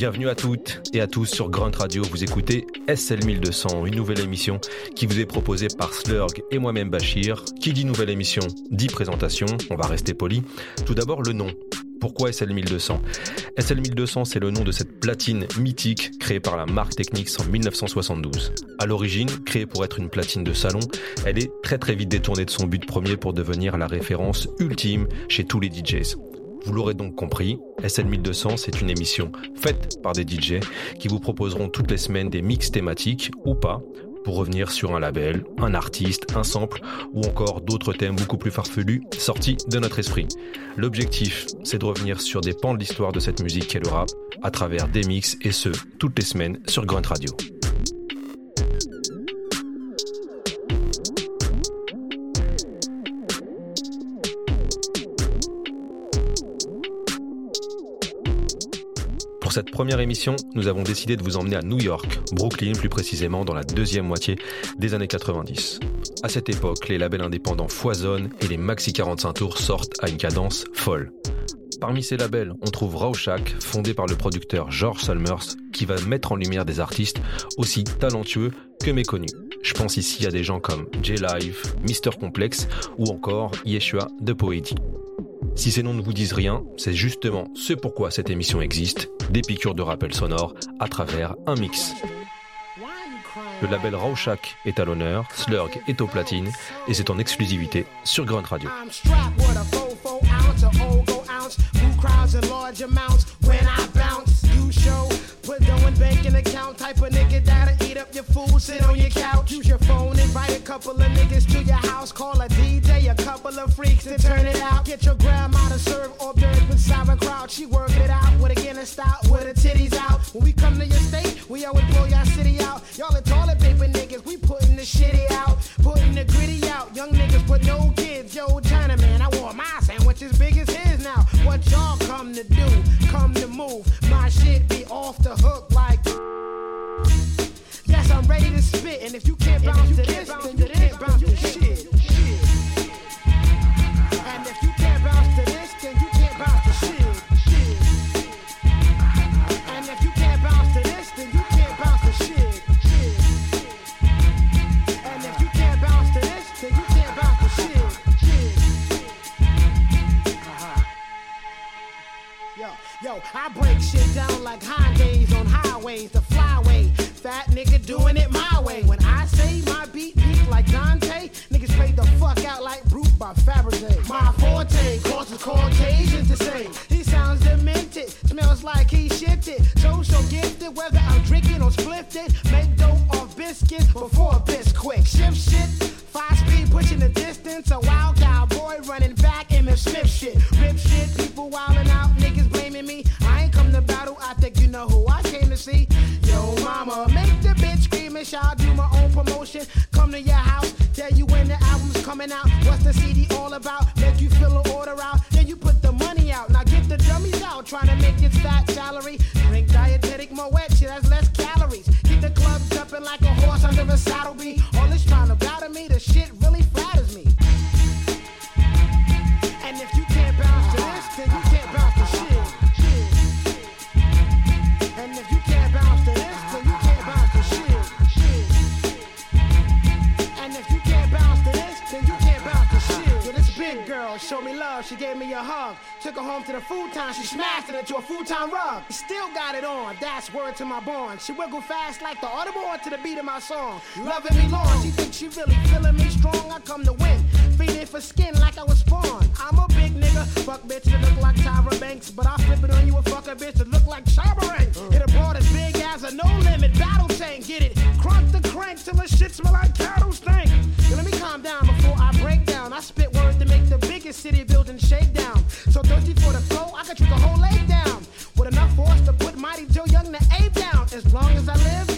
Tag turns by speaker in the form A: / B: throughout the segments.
A: Bienvenue à toutes et à tous sur Grunt Radio. Vous écoutez SL 1200, une nouvelle émission qui vous est proposée par Slurg et moi-même Bachir. Qui dit nouvelle émission dit présentation. On va rester poli. Tout d'abord le nom. Pourquoi SL 1200 SL 1200, c'est le nom de cette platine mythique créée par la marque Technics en 1972. À l'origine, créée pour être une platine de salon, elle est très très vite détournée de son but premier pour devenir la référence ultime chez tous les DJs. Vous l'aurez donc compris, SL1200, c'est une émission faite par des DJ qui vous proposeront toutes les semaines des mix thématiques ou pas pour revenir sur un label, un artiste, un sample ou encore d'autres thèmes beaucoup plus farfelus sortis de notre esprit. L'objectif, c'est de revenir sur des pans de l'histoire de cette musique qu'est le rap à travers des mix et ce, toutes les semaines sur Grunt Radio. Pour cette première émission, nous avons décidé de vous emmener à New York, Brooklyn plus précisément dans la deuxième moitié des années 90. À cette époque, les labels indépendants foisonnent et les maxi 45 tours sortent à une cadence folle. Parmi ces labels, on trouve Rauschak, fondé par le producteur George Salmers, qui va mettre en lumière des artistes aussi talentueux que méconnus. Je pense ici à des gens comme J-Live, Mister Complex ou encore Yeshua de Poédie. Si ces noms ne vous disent rien, c'est justement ce pourquoi cette émission existe, des piqûres de rappel sonore à travers un mix. Le label Rauschak est à l'honneur, Slurg est au platine et c'est en exclusivité sur Grunt Radio. Couple of freaks to turn it out. Get your grandma to serve hors d'oeuvres with sauerkraut. She work it out with a Guinness style, with her titties out. When we come to your state, we always blow your city out. Y'all are toilet paper niggas, we putting the shitty out, putting the gritty out. Young niggas put Took her home to the futon, she smashed it into a futon rug. Still got it on, that's word to my born. She wiggle fast like the audible to the beat of my song. Loving me long, she thinks she really feeling me strong. I come to win, feeding for skin like I was born. I'm a big nigga, fuck bitch that look like Tyra Banks, but I flip it on you a fuck a bitch that look like Charberang. Hit a broad as big as a no limit battle tank. Get it? Crunk the crank till the shit smell like cattle stink. Let me calm down before I break down. I spit words to make the biggest city building shake down. So thirsty for the flow, I could drink a whole lake down. With enough force to put Mighty Joe Young to A down. As long as I live,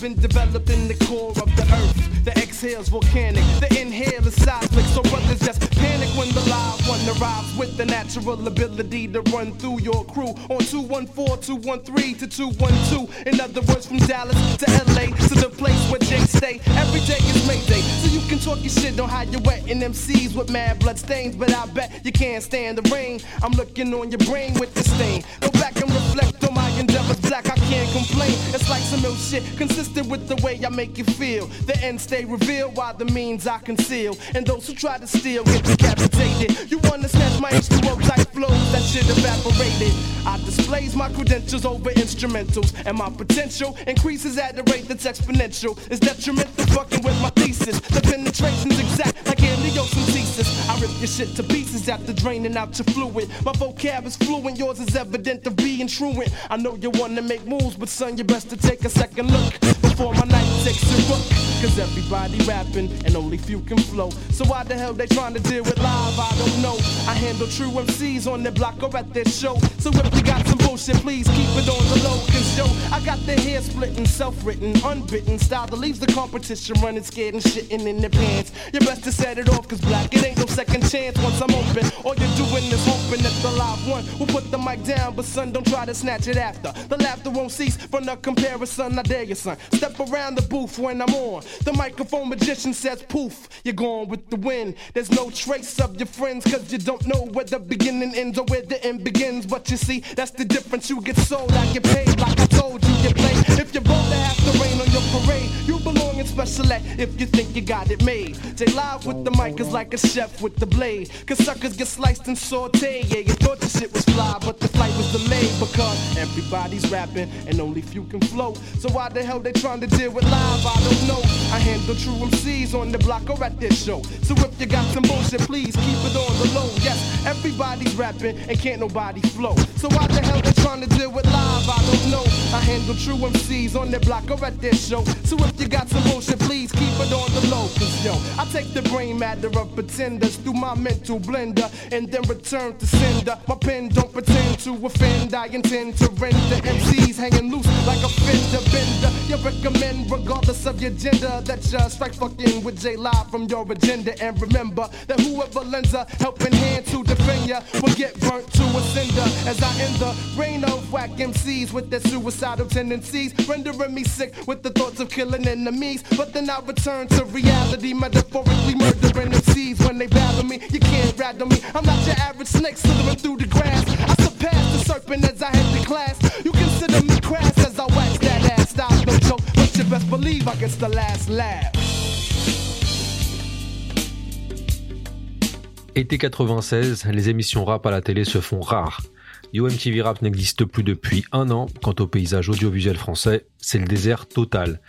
B: been developed in the core of the earth. The exhale's volcanic, the inhale one arrives with the natural ability to run through your crew on 214, 213 to 212. In other words, from Dallas to LA to the place where Jay stay. Every day is Mayday, so you can talk your shit on how you're wetting MCs with mad blood stains. But I bet you can't stand the rain. I'm looking on your brain with the stain. Go back and reflect on my endeavors, black. I can't complain. It's like some ill shit, consistent with the way I make you feel. The end stay revealed while the means I conceal. And those who try to steal get decapitated. You wanna snatch my H2O type flows, that shit evaporated. I displays my credentials over instrumentals, and my potential increases at the rate that's exponential. It's detrimental fucking with my thesis. The penetration's exact like amniocentesis. I rip your shit to pieces after draining out your fluid. My vocab is fluent, yours is evident of being truant. I know you wanna make moves, but son, you best to take a second look before my night you rook. Cause everybody rapping and only few can flow. So why the hell they trying to deal with live? I don't know. I handle true MCs on their block or at their show. So if you got some bullshit, please keep it on the low. Cause yo, I got the hair splitting, self written, unbitten style that leaves the competition running scared and shitting in their pants. You best to set it off, cause black, it ain't no second chance once I'm open. All you're doing is hoping that the live one will put the mic down, but son, don't try to snatch it after. The laughter won't cease from the comparison. I dare you, son. Step around the booth when I'm on. The microphone magician says poof, you're gone with the wind. There's no trace of your friends, cause you don't know where the beginning ends or where the end begins. But you see, that's the difference. You get sold, I get paid. Like I told you, you play. If you're to have to rain on your parade, you belong in special ed if you think you got it made. J live with the mic is like a chef with the blade. Cause suckers get sliced and sauteed. Yeah, you thought the shit was fly, but the flight was delayed because everybody's rapping and only few can flow. So why the hell they trying to deal with live? I don't know. I handle true MCs on the block or at this show. So if you got some bullshit, please keep it on the low. Yes, everybody's rapping and can't nobody flow. So why the hell they trying to deal with live? I don't know. I handle true MCs on the block or at this show. So if you got some motion, please keep it on the low. Cause yo, I take the brain matter of pretenders through my mental blender and then return to sender. My pen don't pretend to offend. I intend to render MCs hanging loose like a fender bender. You recommend, regardless of your gender, that you strike fucking with J Live from your agenda. And remember that whoever lends a helping hand to defend ya will get burnt to a cinder. As I end the reign of whack MCs with their suicidal tendencies, rendering me sick with the thoughts of killing enemies. But then I return to reality, metaphorically murdering MCs when they battle me. You can't rattle me. I'm not your average snake slithering through the grass. I surpass the serpent as I head to class. You consider me crass as I wax that ass. Stop, no joke, but you best believe I get the last laugh.
C: Été 96, les émissions rap à la télé se font rares. YoMTV Rap n'existe plus depuis un an. Quant au paysage audiovisuel français, c'est le désert total.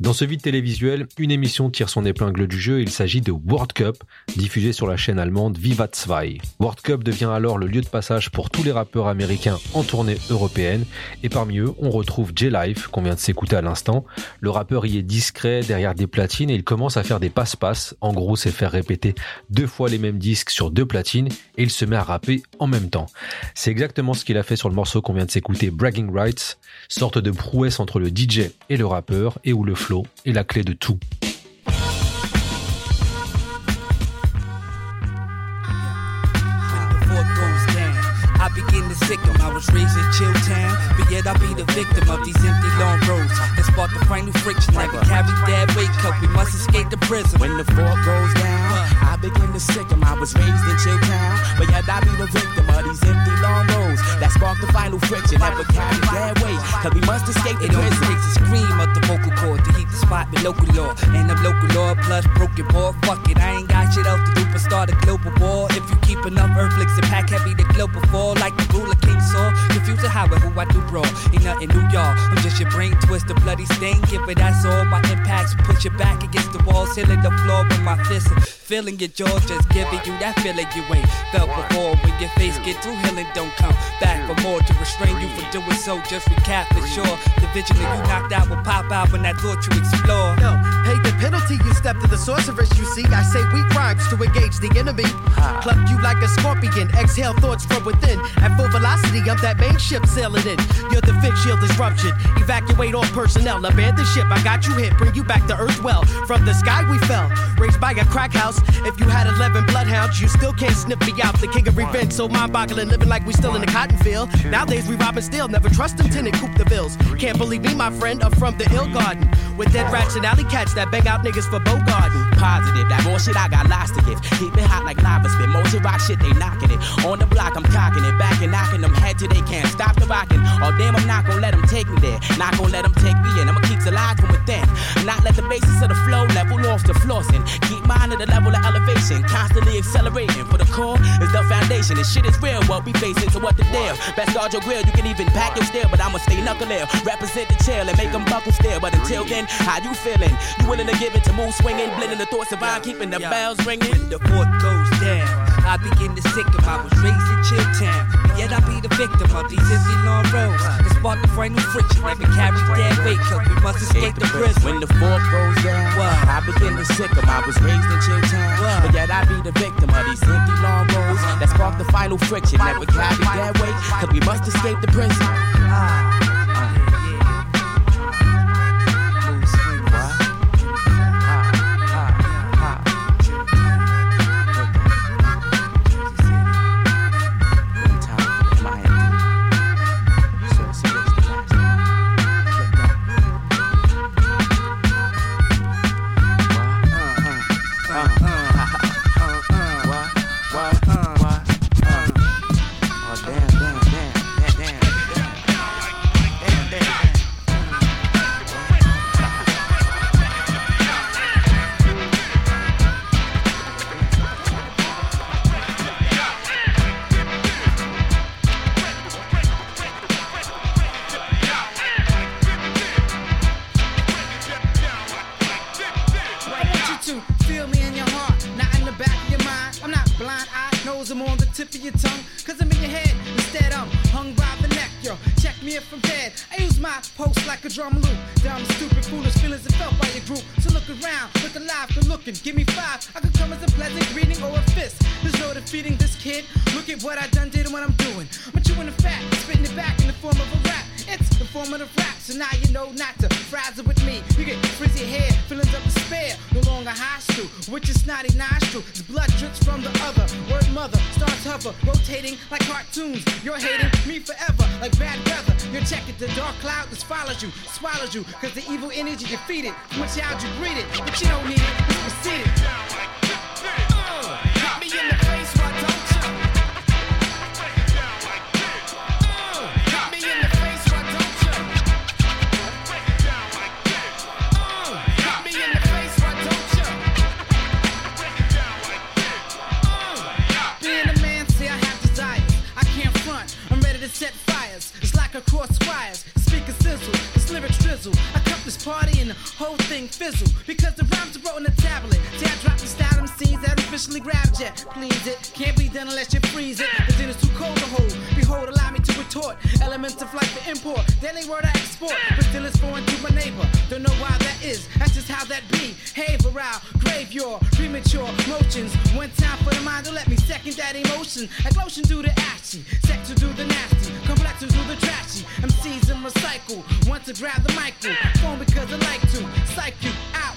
C: Dans ce vide télévisuel, une émission tire son épingle du jeu. Il s'agit de World Cup, diffusée sur la chaîne allemande Viva 2. World Cup devient alors le lieu de passage pour tous les rappeurs américains en tournée européenne. Et parmi eux, on retrouve J-Life, qu'on vient de s'écouter à l'instant. Le rappeur y est discret derrière des platines et il commence à faire des passe-passe. En gros, c'est faire répéter deux fois les mêmes disques sur deux platines et il se met à rapper en même temps. C'est exactement ce qu'il a fait sur le morceau qu'on vient de s'écouter, Bragging Rights, sorte de prouesse entre le DJ et le rappeur et où le flow est la clé de tout.
D: When the goes down, I begin to sick. I was raised in chill but yet I be the victim of these empty long roads that spark the final friction. Never carry dead weight, cause we must escape the
E: It
D: prison.
E: takes a scream of the vocal cord to heat the spot with local law. And the local law plus broken ball. Fuck it, I ain't got shit else to do but start a global war. If you keep enough earthlicks and pack heavy, the global fall like the ruler king saw. Confusing how and who I do raw. Ain't nothing new, y'all. I'm just your brain twist, a bloody stain. Give it that's all. My impacts push your back against the walls, hitting the floor with my fist. Feeling your jaws, just giving you that feeling you ain't felt before. When your face get through, healing don't come back for more to restrain you from doing so. Just recap for sure. The vigilant you knocked out will pop out when that thought you explore.
F: Sorceress, you see, I say weak rhymes to engage the enemy. Club you like a scorpion, exhale thoughts from within. At full velocity, I'm that main ship sailing in. Your defense shield is ruptured. Evacuate all personnel, abandon ship. I got you hit, bring you back to Earth well. From the sky we fell, raised by a crack house. If you had 11 bloodhounds, you still can't sniff me out. The king of revenge, so mind boggling, living like we still in the cotton field. Nowadays we robbing still, never trust them tenant coop the bills. Can't believe me, my friend, I'm from the ill garden. With dead rats and alley cats that bang out niggas for bow garden.
D: Positive, that bullshit I got lots to give. Keep it hot like lava spit. Motion rock shit, they knocking it. On the block, I'm cocking it. Back and knocking them head till they can't stop the rocking. Oh damn, I'm not gonna let them take me there. Not gonna let them take me in. I'ma keep the lies from within. Not let the basis of the flow level off the flossing. Keep mine at the level of elevation. Constantly accelerating. For the core is the foundation. This shit is real. What we facing, so what the deal? Best guard your grill. You can even pack your steel, but I'ma stay knuckle ill. Represent the chill and make them buckle still. But until then, how you feeling? You willing to give it to move swinging? Blending the thoughts of I'm keeping the bells ringing.
E: When the fort goes down, I begin to sick of I was raised in Chilltown. But yet I be the victim of these empty long roads. That spark the final friction. Never carry dead weight, cause we must escape the prison.
D: When the fork goes down? I begin to sick 'em. I was raised in Chilltown, but yet I be the victim of these empty long roads that spark the final friction. Never carry dead weight, cause we must escape the prison.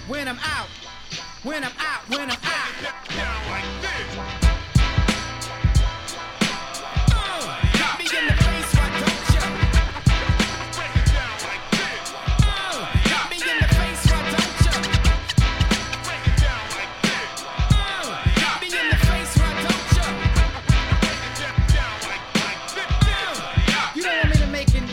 G: When I'm out. When I'm out, when I'm out. Uh, hit me in the face, why don't ya? Uh, hit me in the face, why don't ya? Uh, hit me in the face, why don't You don't want me to make an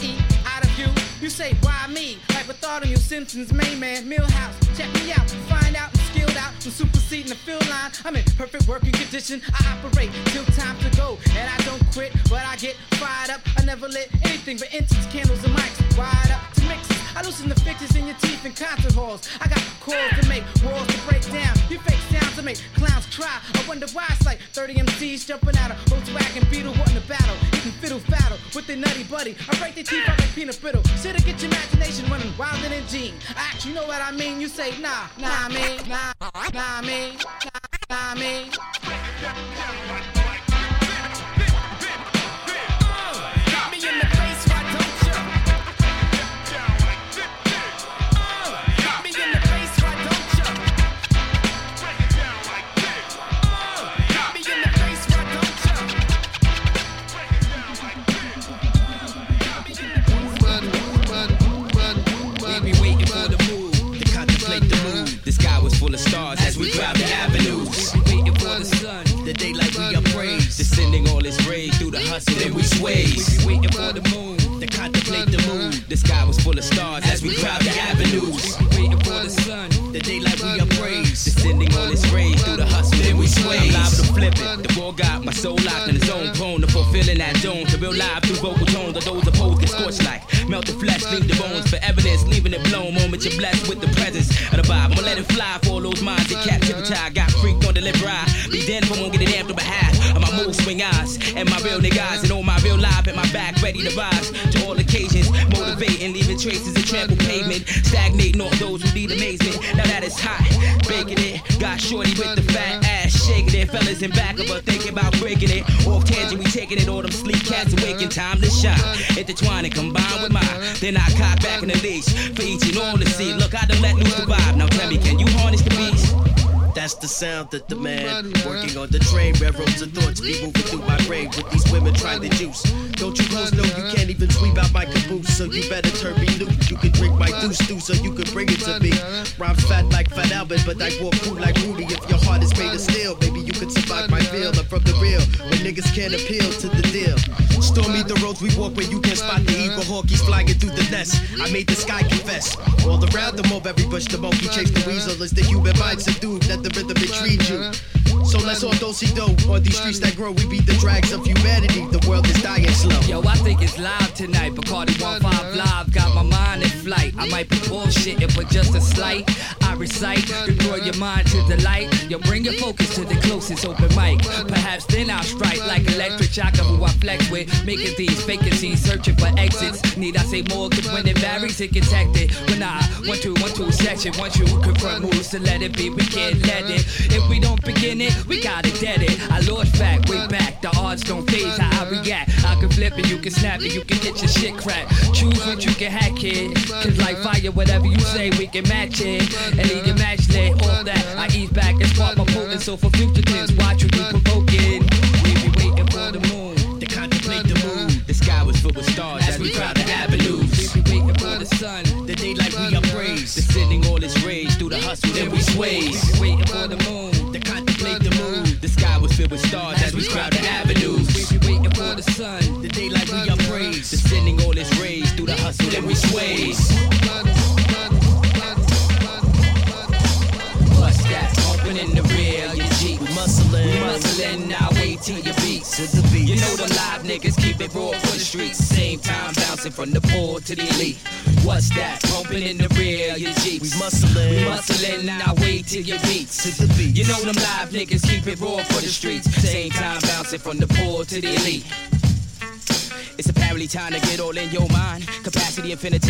G: IE out of you. You say, why me? Like with thought on you Simpsons main man, Milhouse. Check me out, find out, I'm skilled out. I'm superseding the field line. I'm in perfect working condition. I operate till time to go. And I don't quit, but I get fired up. I never lit anything but incense, candles, and mics. Wired up to mixes. I loosen the fixes in your teeth in concert halls. I got chords to make, walls to break down. You fake sounds to make clowns cry. I wonder why it's like 30 MCs jumping out of Volkswagen Beetle wanting to battle. Eating fiddle faddle with their nutty buddy. I break their teeth out like peanut brittle. Should've get your imagination running wilder than Gene. I actually know what I mean. You say, nah, nah, mean, nah.
A: Nah, me, nah, me.
D: hustle, then we waiting for the moon to contemplate the moon. The sky was full of stars as we crowd the avenues. Waiting for the sun, the daylight we upraise. Descending on its rays through the hustle, then we sway. I'm live to flip it. The ball got my soul locked in the zone, prone to fulfilling that zone. To real live through vocal tones, of those opposed get scorched like melt the flesh, leave the bones for evidence, leaving it blown. Moment you're blessed with the presence of the vibe. I'ma let it fly for all those minds in captivity. I got freaked on the lip ride. Be dead if I won't get it on behalf of my mood swing eyes and my real niggas and all my life at my back, ready to rise to all occasions, motivating, leaving traces of trampled pavement, stagnating all those who need amazement. Now that it's hot, baking it, got shorty with the fat ass, shaking it, fellas in back of her thinking about breaking it. Off tangent, we taking it, all them sleep cats awaken, time to shine, intertwine and combine with mine. Then I cock back in the leash for each and all to see. Look, I done let loose the vibe. Now tell me, can you harness the beast?
F: That's the sound that the man working on the train. Railroads of thoughts be moving through my brain with these women trying to juice. Don't you hoes know you can't even sweep out my caboose? So you better turn me loose. You can drink my deuce too, so you can bring it to me. Rhymes fat like Fat Albert, but I walk cool like Rudy. If your heart is made of steel, maybe you could survive my feel. I'm from the real, when niggas can't appeal to the deal. Stormy the roads we walk where you can't spot the eagle hawkies flying through the nest. I made the sky confess. All around the mob, every bush, the monkey chase the weasel. Is the human mind subdued? Let the rhythm intrigue you. So let's all do see do on these streets that grow. We beat the drags of humanity. The world is dying slow.
E: Yo, I think it's live tonight. Bacardi 1-5 live, got my mind in flight. I might be bullshitting, but just a slight. I recite, draw your mind to the light. Yo, bring your focus to the closest open mic. Perhaps then I'll strike like electric shocker who I flex with. Making these vacancies, searching for exits. Need I say more? Cause when it varies, it gets hectic. When I one two one two section, once you confront moves to let it be, we can't let If we don't begin it, we gotta dead it. I lost back, way back. The odds don't phase how I react. I can flip it, you can snap it, you can get your shit cracked. Choose what you can hack it. Cause like fire, whatever you say, we can match it. And leave your match lit, all that. I ease back and spark my potent. So for fugitives, watch what you provoking. We be waiting for the moon
D: to contemplate the moon. The sky was full of stars as we crowd the avenues.
E: We be waiting for the sun.
D: The daylight we upraise, descending all its rays the hustle, then we
E: be waiting for the moon
D: to contemplate the moon. The sky was filled with stars as we crowd the avenues.
E: We be waiting for the sun.
D: The daylight we upraise, descending all its rays through the hustle, then we sways. The
F: beat.
D: You know the live niggas keep it raw for the streets. Same time bouncing from the poor to the elite. What's that? Pumping in the rear, your Jeeps.
F: We muscling.
D: We muscling, now wait till your beats.
F: To the beat.
D: You know them live niggas keep it raw for the streets. Same time bouncing from the poor to the elite. It's apparently time to get all in your mind. Capacity infinite.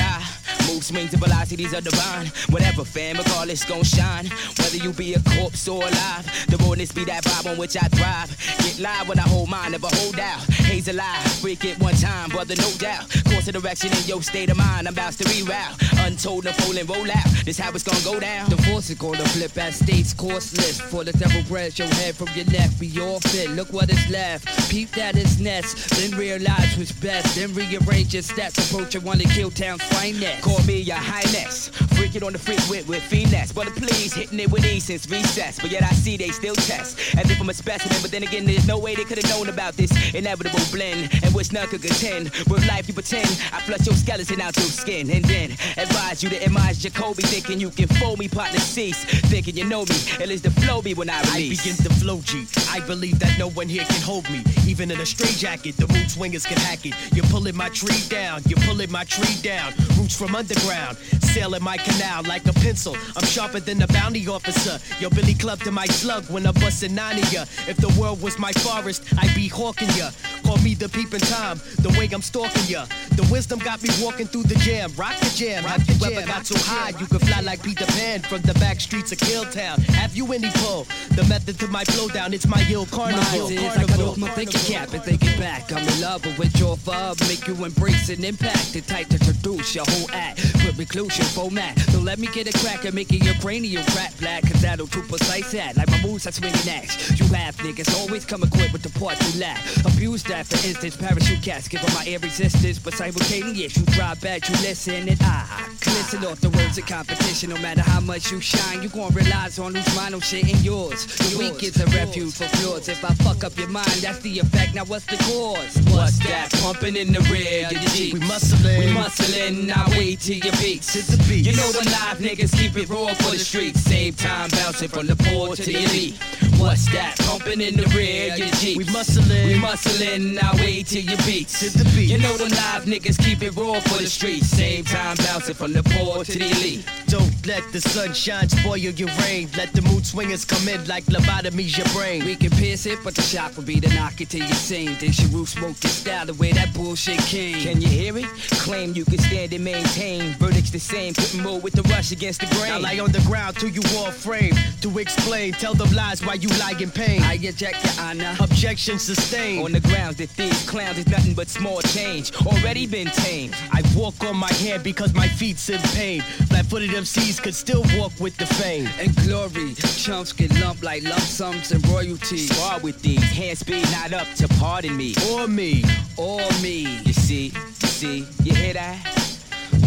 D: Move swings and velocities are divine. Whatever, fam, regardless, gon' shine. Whether you be a corpse or alive, the rawness be that vibe on which I thrive. Get live when I hold mine, never hold out. Haze alive, freak it one time, brother, no doubt. Course of direction in your state of mind, I'm about to reroute. Untold, unfolding, roll out. This how it's gonna go down.
E: The force is gonna flip as state's course list. For the devil breads your head from your neck, be all fit. Look what is left. Peep that is nest. Then realize what's best. Then rearrange your stats. Approach and wanna kill town's finest.
D: Call me your highness. Freak it on the freak with, with finesse. But please, hitting it with ease since recess. But yet I see they still test. As if I'm a specimen. But then again, there's no way they could have known about this inevitable blend. And which none could contend. With life, you pretend. I flush your skeleton out your skin. And then advise you to admire Jacoby. Thinking you can fool me, partner cease. Thinking you know me. At least the flow be when I
F: I
D: release.
F: begin to flow G. I believe that no one here can hold me. Even in a straight jacket, the mood swingers can hack You're pulling my tree down, you're pulling my tree down. Roots from underground, sailing my canal like a pencil. I'm sharper than the bounty officer. Yo, Billy Club to my slug when I bust a nine of ya. If the world was my forest, I'd be hawking ya. call me the peeping time. The way I'm stalking ya. The wisdom got me walking through the jam. Rock the jam. Have you ever got so high you could fly like Peter Pan from the back streets of Killtown? Have you any pull? The method to my flow down, it's my ill carnival.
E: My like I off my thinking cap and thinking back. I'm in love with your fub, make you embrace and impact. The type to produce your whole act. Put reclusion format. So let me get a crack at making your cranial crack black. Cause that'll too precise at. Like my moves, I swing an axe. You have niggas always come equipped with the parts you lack. Abuse that, for instance, parachute cats. Give my air resistance, but simultaneous. You drop back, you listen, and I listen off the words of competition. No matter how much you shine, you gon' realize on whose mind I'm shitting yours. The weak is a refuge for flaws. If I fuck up your mind, that's the effect. Now what's the cause? What's that pumping in the rear? Your Jeep.
F: We muscling.
E: We muscling. Now wait till your beats.
F: It's the beats.
E: You know the live niggas keep it raw for the streets. Same time bouncing from the poor to the elite. What's that pumping in the rear? Your Jeep.
F: We muscling.
E: We muscling. Now wait till your beats.
F: It's the beats.
E: You know the live niggas keep it raw for the streets. Same time bouncing from the poor to the elite.
F: Don't let the sunshine spoil your rain. Let the mood swingers come in like lobotomies your brain.
E: We can pierce it, but the shock will be to knock it till you sing. Then she roof smoke your style the that bullshit came.
D: Can you hear it? Claim you can stand and maintain. Verdict's the same. Couldn't move with the rush against the grain.
F: lie on the ground till you all frame. To explain, tell them lies why you lie in pain.
E: I eject your honor.
F: Objection sustained.
D: On the grounds that these clowns is nothing but small change. Already been tamed.
F: I walk on my hand because my feet's in pain. Flat-footed MCs could still walk with the fame.
E: And glory, chumps get lumped like lump sums and royalties.
D: Spar with these. Hand speed not up to pardon me.
F: Or me.
E: Or me.
D: You see, you see, you hear that?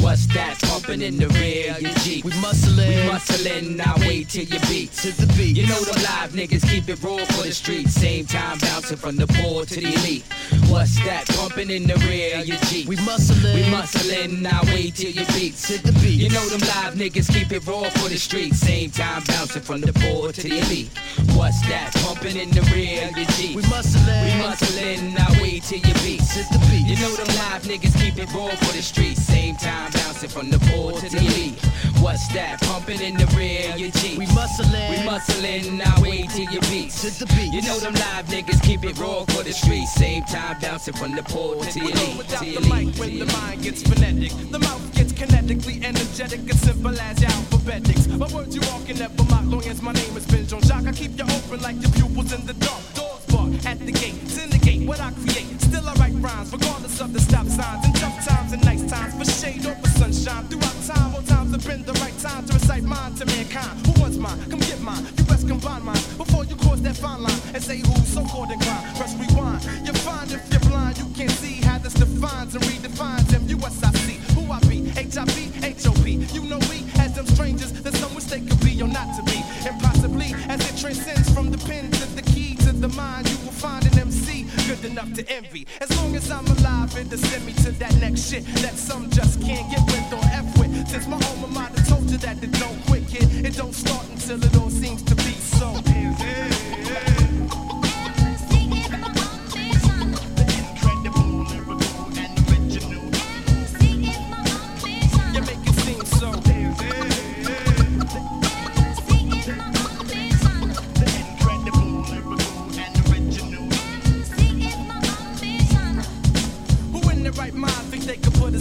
D: What's that pumping in the rear? Your Jeep.
F: We muscling.
D: We muscling, now wait till your beats.
F: To the beat.
D: You know the live niggas keep it raw for the streets. Same time bouncing from the poor to the elite. What's that pumping in the rear? Your Jeep.
F: We muscling.
D: We muscling, now wait till your beats.
F: To the beat.
D: You know them live niggas keep it raw for the streets. Same time bouncing from the poor to the elite. What's that pumping in the rear? Your Jeep.
F: We muscling.
D: We muscling, now wait till your beat
F: To the beat.
D: You know them live niggas keep it raw for the streets. Same time bouncing from the poor to the elite. What's that pumping in the rear? Your Jeep.
F: We muscling.
D: We muscling, now wait till your beats.
F: To the beat.
D: You know them live niggas keep it raw for the streets. Same time bouncing from the poor to the elite.
B: without the mic when the mind gets phonetic. The mouth gets kinetically energetic and simple as alphabetics. My words you all can never mock, long as my name is Ben John Jacques. I keep you open like your pupils in the dark. Bark at the gate, syndicate what I create. Still I write rhymes, regardless of the stop signs. In tough times and nice times, for shade or for sunshine. Throughout time, all times have been the right time to recite mine to mankind. Who wants mine? Come get mine. You best combine mine before you cross that fine line and say who's so called inclined. Press rewind. You're fine if you're blind. You can't see how this defines and redefines M-U-S-I-C. Who I be? H-I-P, H-O-P. You know we, as them strangers, that some mistake could be or not to be. And possibly, as it transcends from the pen to the key the mind, you will find an MC good enough to envy. As long as I'm alive, it'll send me to that next shit that some just can't get with or F with. Since my alma mater told you that it don't quit, kid, it don't start until it all seems to be so. Incredible,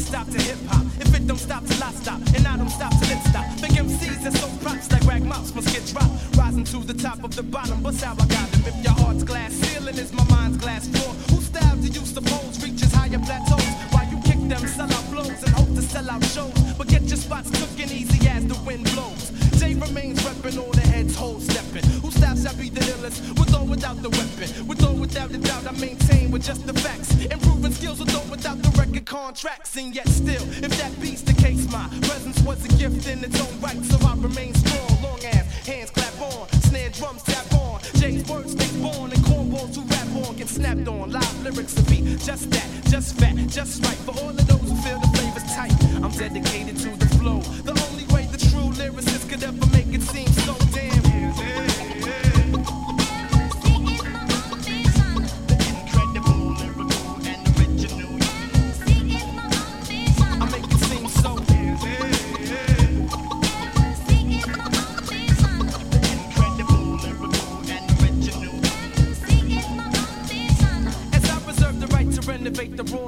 B: stop to hip hop? If it don't stop till I stop, and I don't stop till it stop. Think MCs that so props like rag mouse must get dropped. Rising to the top of the bottom, but how I got them. If your heart's glass ceiling is my mind's glass floor, whose style do you suppose reaches higher plateaus? While you kick them sell sellout blows and hope to sell out shows, but get your spots cooking easy as the wind blows. Jay remains reppin' all the heads hold steppin'. Who stops shall be the illest with or without the weapon? With or without the doubt, I maintain with just the facts. Improving skills or without the record contracts. And yet still, if that be's the case, my presence was a gift in its own right. So I remain strong, long ass hands clap on, snare drums tap on. Jay's words stay born and cornballs who rap on get snapped on. Live lyrics to be just that, just fat, just right. For all of those who feel the flavor's tight, I'm dedicated to the flow. The only way the true lyricist could ever make it seem so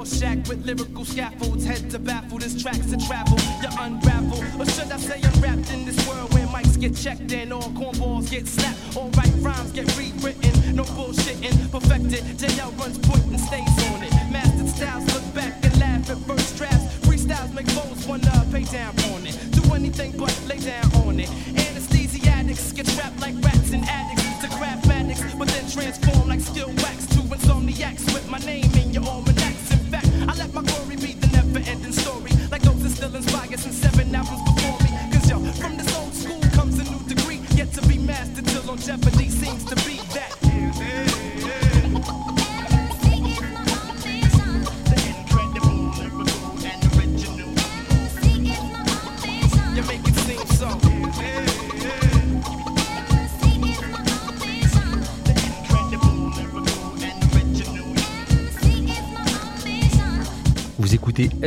B: shack with lyrical scaffolds, head to baffle. This track's to travel, you unravel, or should I say unwrapped in this world where mics get checked and all cornballs get slapped, all right rhymes get rewritten, no bullshitting, perfected. JL runs point and stays on it. Mastered styles look back and laugh at first drafts. Freestyles make foes wanna pay down on it. Do anything but lay down on it. Anesthesiatics get trapped like rats and addicts to grab addicts, but then transform like skill wax to insomniacs with my name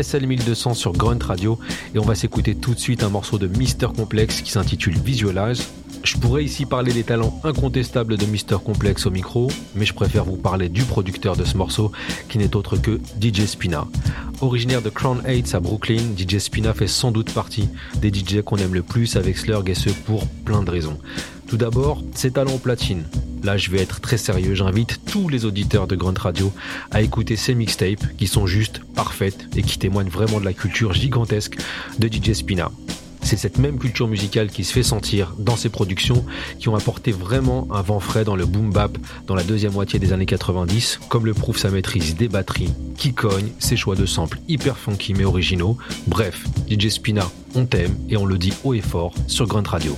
C: SL1200 sur Grunt Radio et on va s'écouter tout de suite un morceau de Mister Complex qui s'intitule Visualize. Je pourrais ici parler des talents incontestables de Mister Complex au micro, mais je préfère vous parler du producteur de ce morceau qui n'est autre que DJ Spina. Originaire de Crown Heights à Brooklyn, DJ Spina fait sans doute partie des DJ qu'on aime le plus avec Slurg et ce pour plein de raisons. Tout d'abord, ses talents platine. Là, je vais être très sérieux. J'invite tous les auditeurs de Grunt Radio à écouter ces mixtapes qui sont juste parfaites et qui témoignent vraiment de la culture gigantesque de DJ Spina. C'est cette même culture musicale qui se fait sentir dans ses productions qui ont apporté vraiment un vent frais dans le boom bap dans la deuxième moitié des années 90, comme le prouve sa maîtrise des batteries qui cognent, ses choix de samples hyper funky mais originaux. Bref, DJ Spina, on t'aime et on le dit haut et fort sur Grunt Radio.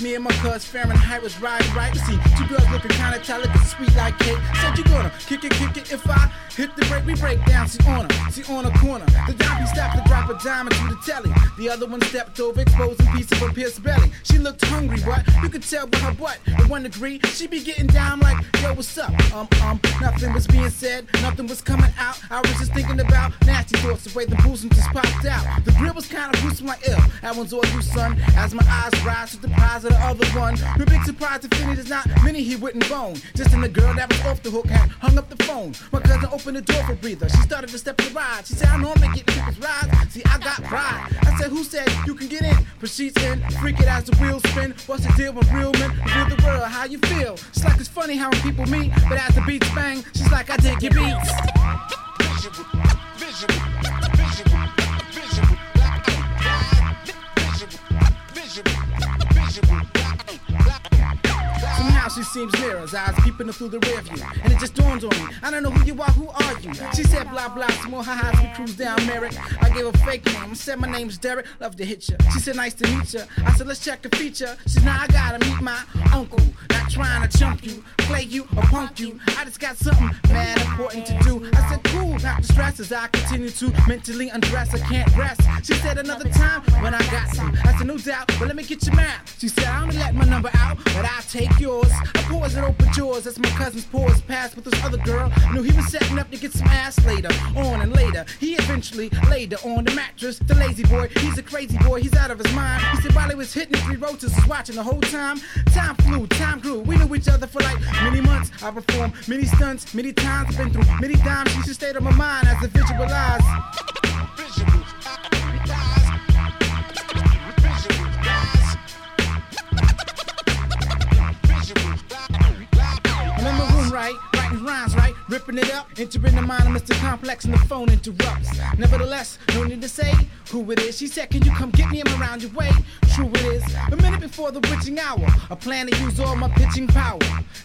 G: Me and my cuz Fahrenheit was riding right. See, two girls looking kinda talented, sweet like cake. Said you gonna kick it, kick it if I hit the break. We break down, see on her, see on a corner. The donkey stopped to drop a dime into the telly. The other one stepped over, exposing a piece of her pierced belly. She looked hungry, but you could tell by her butt. At one degree, she be getting down like, yo, what's up? Um, um, nothing was being said, nothing was coming out. I was just thinking about nasty thoughts, the way the boozing just popped out. The grill was kinda gruesome like ill. That one's all you, son. As my eyes rise to the prize of the other one. The big surprise to finish is not many he wouldn't bone. Just in the girl that was off the hook had hung up the phone. My cousin opened the door for breather. She started to step to the ride. She said, I normally get people's rides. See, I got pride. I said, Who said you can get in? She's in. Freak it as the wheels spin. What's the deal with real men? Real the world, how you feel? It's like it's funny how people meet, but as the beats bang, she's like, I dig your beats. Somehow she seems near eyes peeping through the rear view. And it just dawns on me. I don't know who you are, who are you? She said blah blah, some more ha we cruise down Merrick. I gave a fake name. I said my name's Derek, love to hit ya. She said nice to meet ya. I said let's check a feature. She said now I gotta meet my uncle. Not trying to chump you, play you or punk you. I just got something mad important to do. I said cool, not distressed as I continue to mentally undress. I can't rest. She said another time when I got some. I said no doubt, but let me get your map. She said I'm gonna let my number out, but I'll take yours. I pause and open doors as my cousin's pause passed with this other girl. Knew he was setting up to get some ass later. On and later, he eventually laid her on the mattress. The lazy boy, he's a crazy boy, he's out of his mind. He said while he was hitting three was watching the whole time. Time flew, time grew. We knew each other for like many months. I performed many stunts, many times. I've been through many dimes. She should stay on my mind as I visualize. I'm right? Rhymes, right? Ripping it up, entering the mind of Mr. Complex, and the phone interrupts. Nevertheless, no need to say who it is. She said, Can you come get me? I'm around your way. True it is. A minute before the witching hour, I plan to use all my pitching power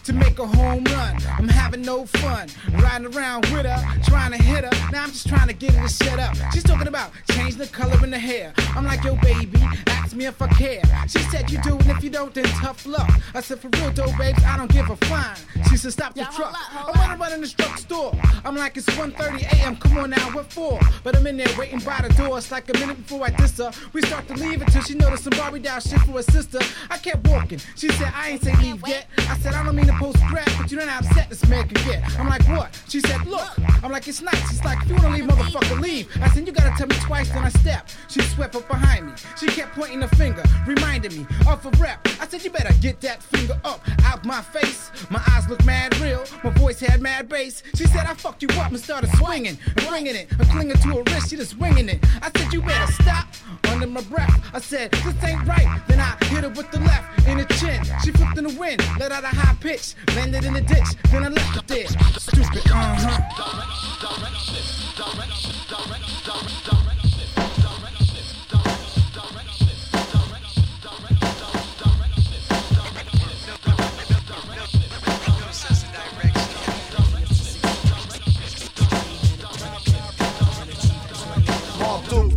G: to make a home run. I'm having no fun riding around with her, trying to hit her. Now I'm just trying to get her to shut up. She's talking about changing the color in the hair. I'm like, Yo, baby, ask me if I care. She said, You do, and if you don't, then tough luck. I said, For real, though, babes, I don't give a fine. She said, Stop the truck. I wanna run in the door. I'm like, it's 1.30 a.m., come on now, what for? But I'm in there waiting by the door. It's like a minute before I diss her. We start to leave until she noticed some Barbie doll shit for her sister. I kept walking. She said, I ain't say leave yet. I said, I don't mean to post crap, but you know how upset this man can get. I'm like, what? She said, look. I'm like, it's nice. She's like, if you wanna leave, motherfucker, leave. I said, you gotta tell me twice, then I step. She swept up behind me. She kept pointing the finger, reminding me of a rep. I said, you better get that finger up out my face. My eyes look mad real. My voice had mad bass. She said, I fucked you up and started swinging and bringing it. I'm clinging to her wrist, she just winging it. I said, you better stop. Under my breath, I said, this ain't right. Then I hit her with the left in the chin. She flipped in the wind, let out a high pitch, landed in the ditch. Then I left it there. Stupid, uh huh.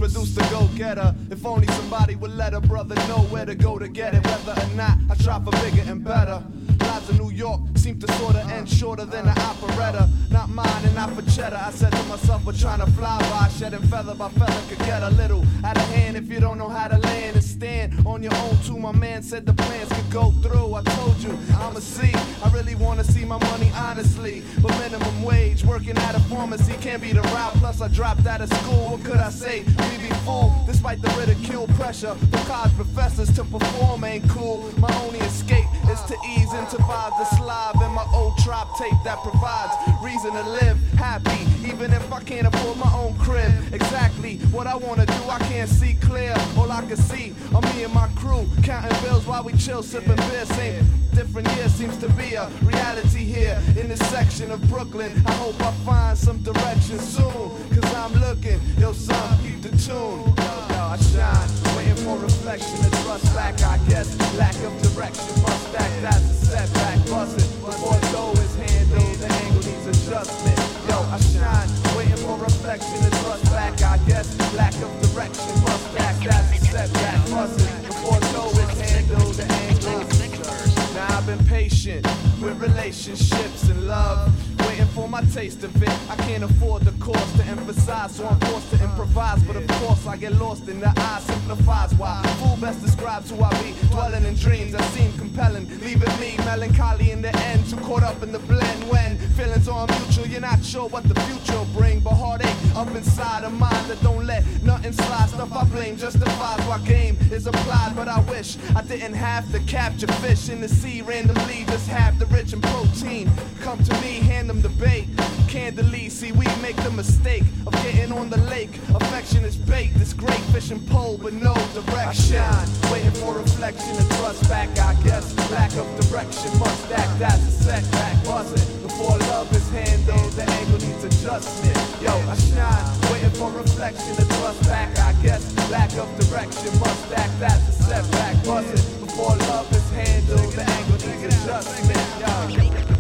H: Produce a go-getter. If only somebody would let a brother know where to go to get it, whether or not I try for bigger and better. In New York seem to sorta end shorter than an operetta. Not mine and not for cheddar. I said to myself, we're trying to fly by, shedding feather by feather could get a little out of hand if you don't know how to land and stand on your own too. My man said the plans could go through. I told you, I'ma see. I really wanna see my money honestly, but minimum wage working at a pharmacy can't be the route. Plus I dropped out of school. What could I say? We be fooled despite the ridicule pressure from college professors to perform ain't cool. My only escape is to ease into vibes the slide in my old trap tape that provides reason to live happy, even if I can't afford my own crib. Exactly what I wanna do, I can't see clear. All I can see are me and my crew counting bills while we chill, sipping beer. Same different year seems to be a reality here in this section of Brooklyn. I hope I find some direction soon, cause I'm looking. Yo, son, keep the tune. I shine, waiting for reflection and trust back, I guess. Lack of direction, must act that's a setback. Bustin' before the dough is handled, the angle needs adjustment. Yo, I shine, waiting for reflection and trust back, I guess. Lack of direction, must act that's a setback. Bustin' before the dough is handled, the angle. Now I've been patient with relationships and love waiting for my taste of it. I can't afford the cost to emphasize, so I'm forced to improvise. But of course, I get lost in the eye, simplifies why. Fool best describes who I be, dwelling in dreams that seem compelling, leaving me melancholy in the end, too caught up in the blend. When feelings are mutual, you're not sure what the future will bring, but heartache up inside a mind that don't let nothing slide. Stuff I blame justifies why game is applied, but I wish I didn't have to capture fish in the sea randomly. Just have the rich and protein come to me, hand them bait. Candidly, see, we make the mistake of getting on the lake. Affection is bait, this great fishing pole, but no direction. I shine, waiting for reflection and trust back, I guess. Lack of direction must act as a setback. Buzzing before love is handled, the angle needs adjustment. Yo, I shine, waiting for reflection and trust back, I guess. Lack of direction must act as a setback. Buzzing before love is handled, the angle needs adjustment. Yo.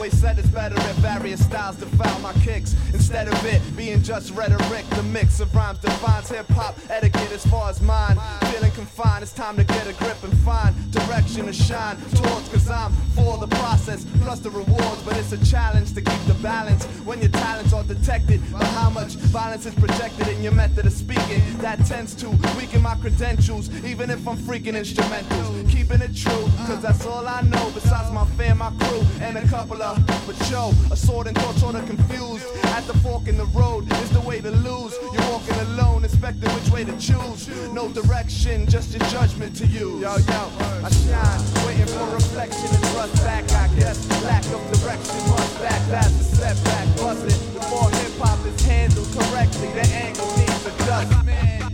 H: Always said it's better if various styles defile my kicks instead of it being just rhetoric. The mix of rhymes defines hip hop etiquette as far as mine. Feeling confined, it's time to get a grip and find direction to shine towards. Cause I'm for the process plus the rewards, but it's a challenge to keep the balance when your talents are detected. But how much violence is projected in your method of speaking that tends to weaken my credentials, even if I'm freaking instrumentals. Keeping it true, cause that's all I know besides my fam, my crew, and a couple of but yo, a sword and thoughts sorta confused. At the fork in the road is the way to lose. You're walking alone, inspecting which way to choose. No direction, just your judgment to use. Yo, yo, I shine, waiting for reflection and trust back. I guess lack of direction must back. as a setback. Busted before hip hop is handled correctly. The angle needs adjustment.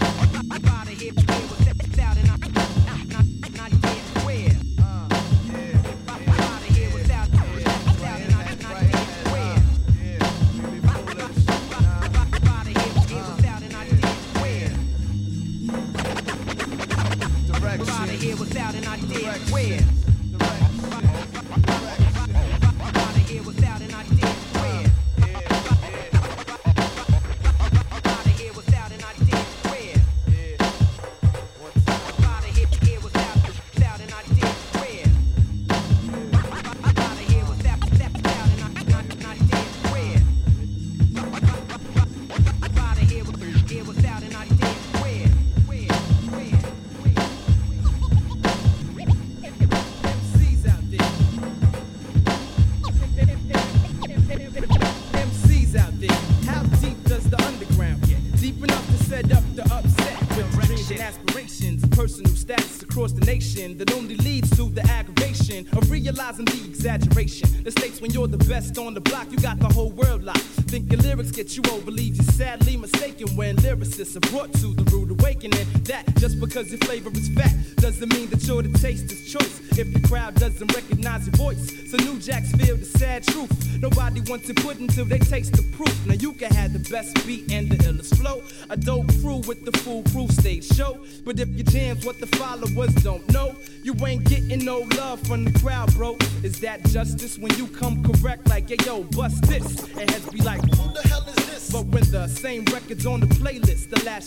B: Brought to the rude awakening. That just because your flavor is fat doesn't mean that you're the taster's choice. If the crowd doesn't recognize your voice, so new jacks feel the sad truth. Nobody wants to put until they taste the proof. Now you can have the best beat and the illest flow. A dope crew with the foolproof stage show. But if your jam's what the followers don't know, you ain't getting no love from the crowd, bro. Is that justice when you come correct like, yeah, yo, bust this? And heads be like, who the hell is this? But when the same record's on the last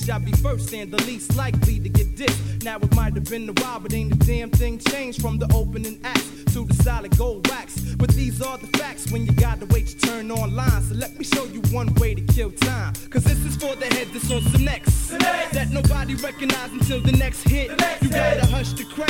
B: shall be first and the least likely to get dissed. Now it might have been a while, but ain't a damn thing changed from the opening act to the solid gold wax. But these are the facts when you gotta wait your turn online. So let me show you one way to kill time. Cause this is for the head that's on some next. That nobody recognize until the next hit. you gotta hush the crowd.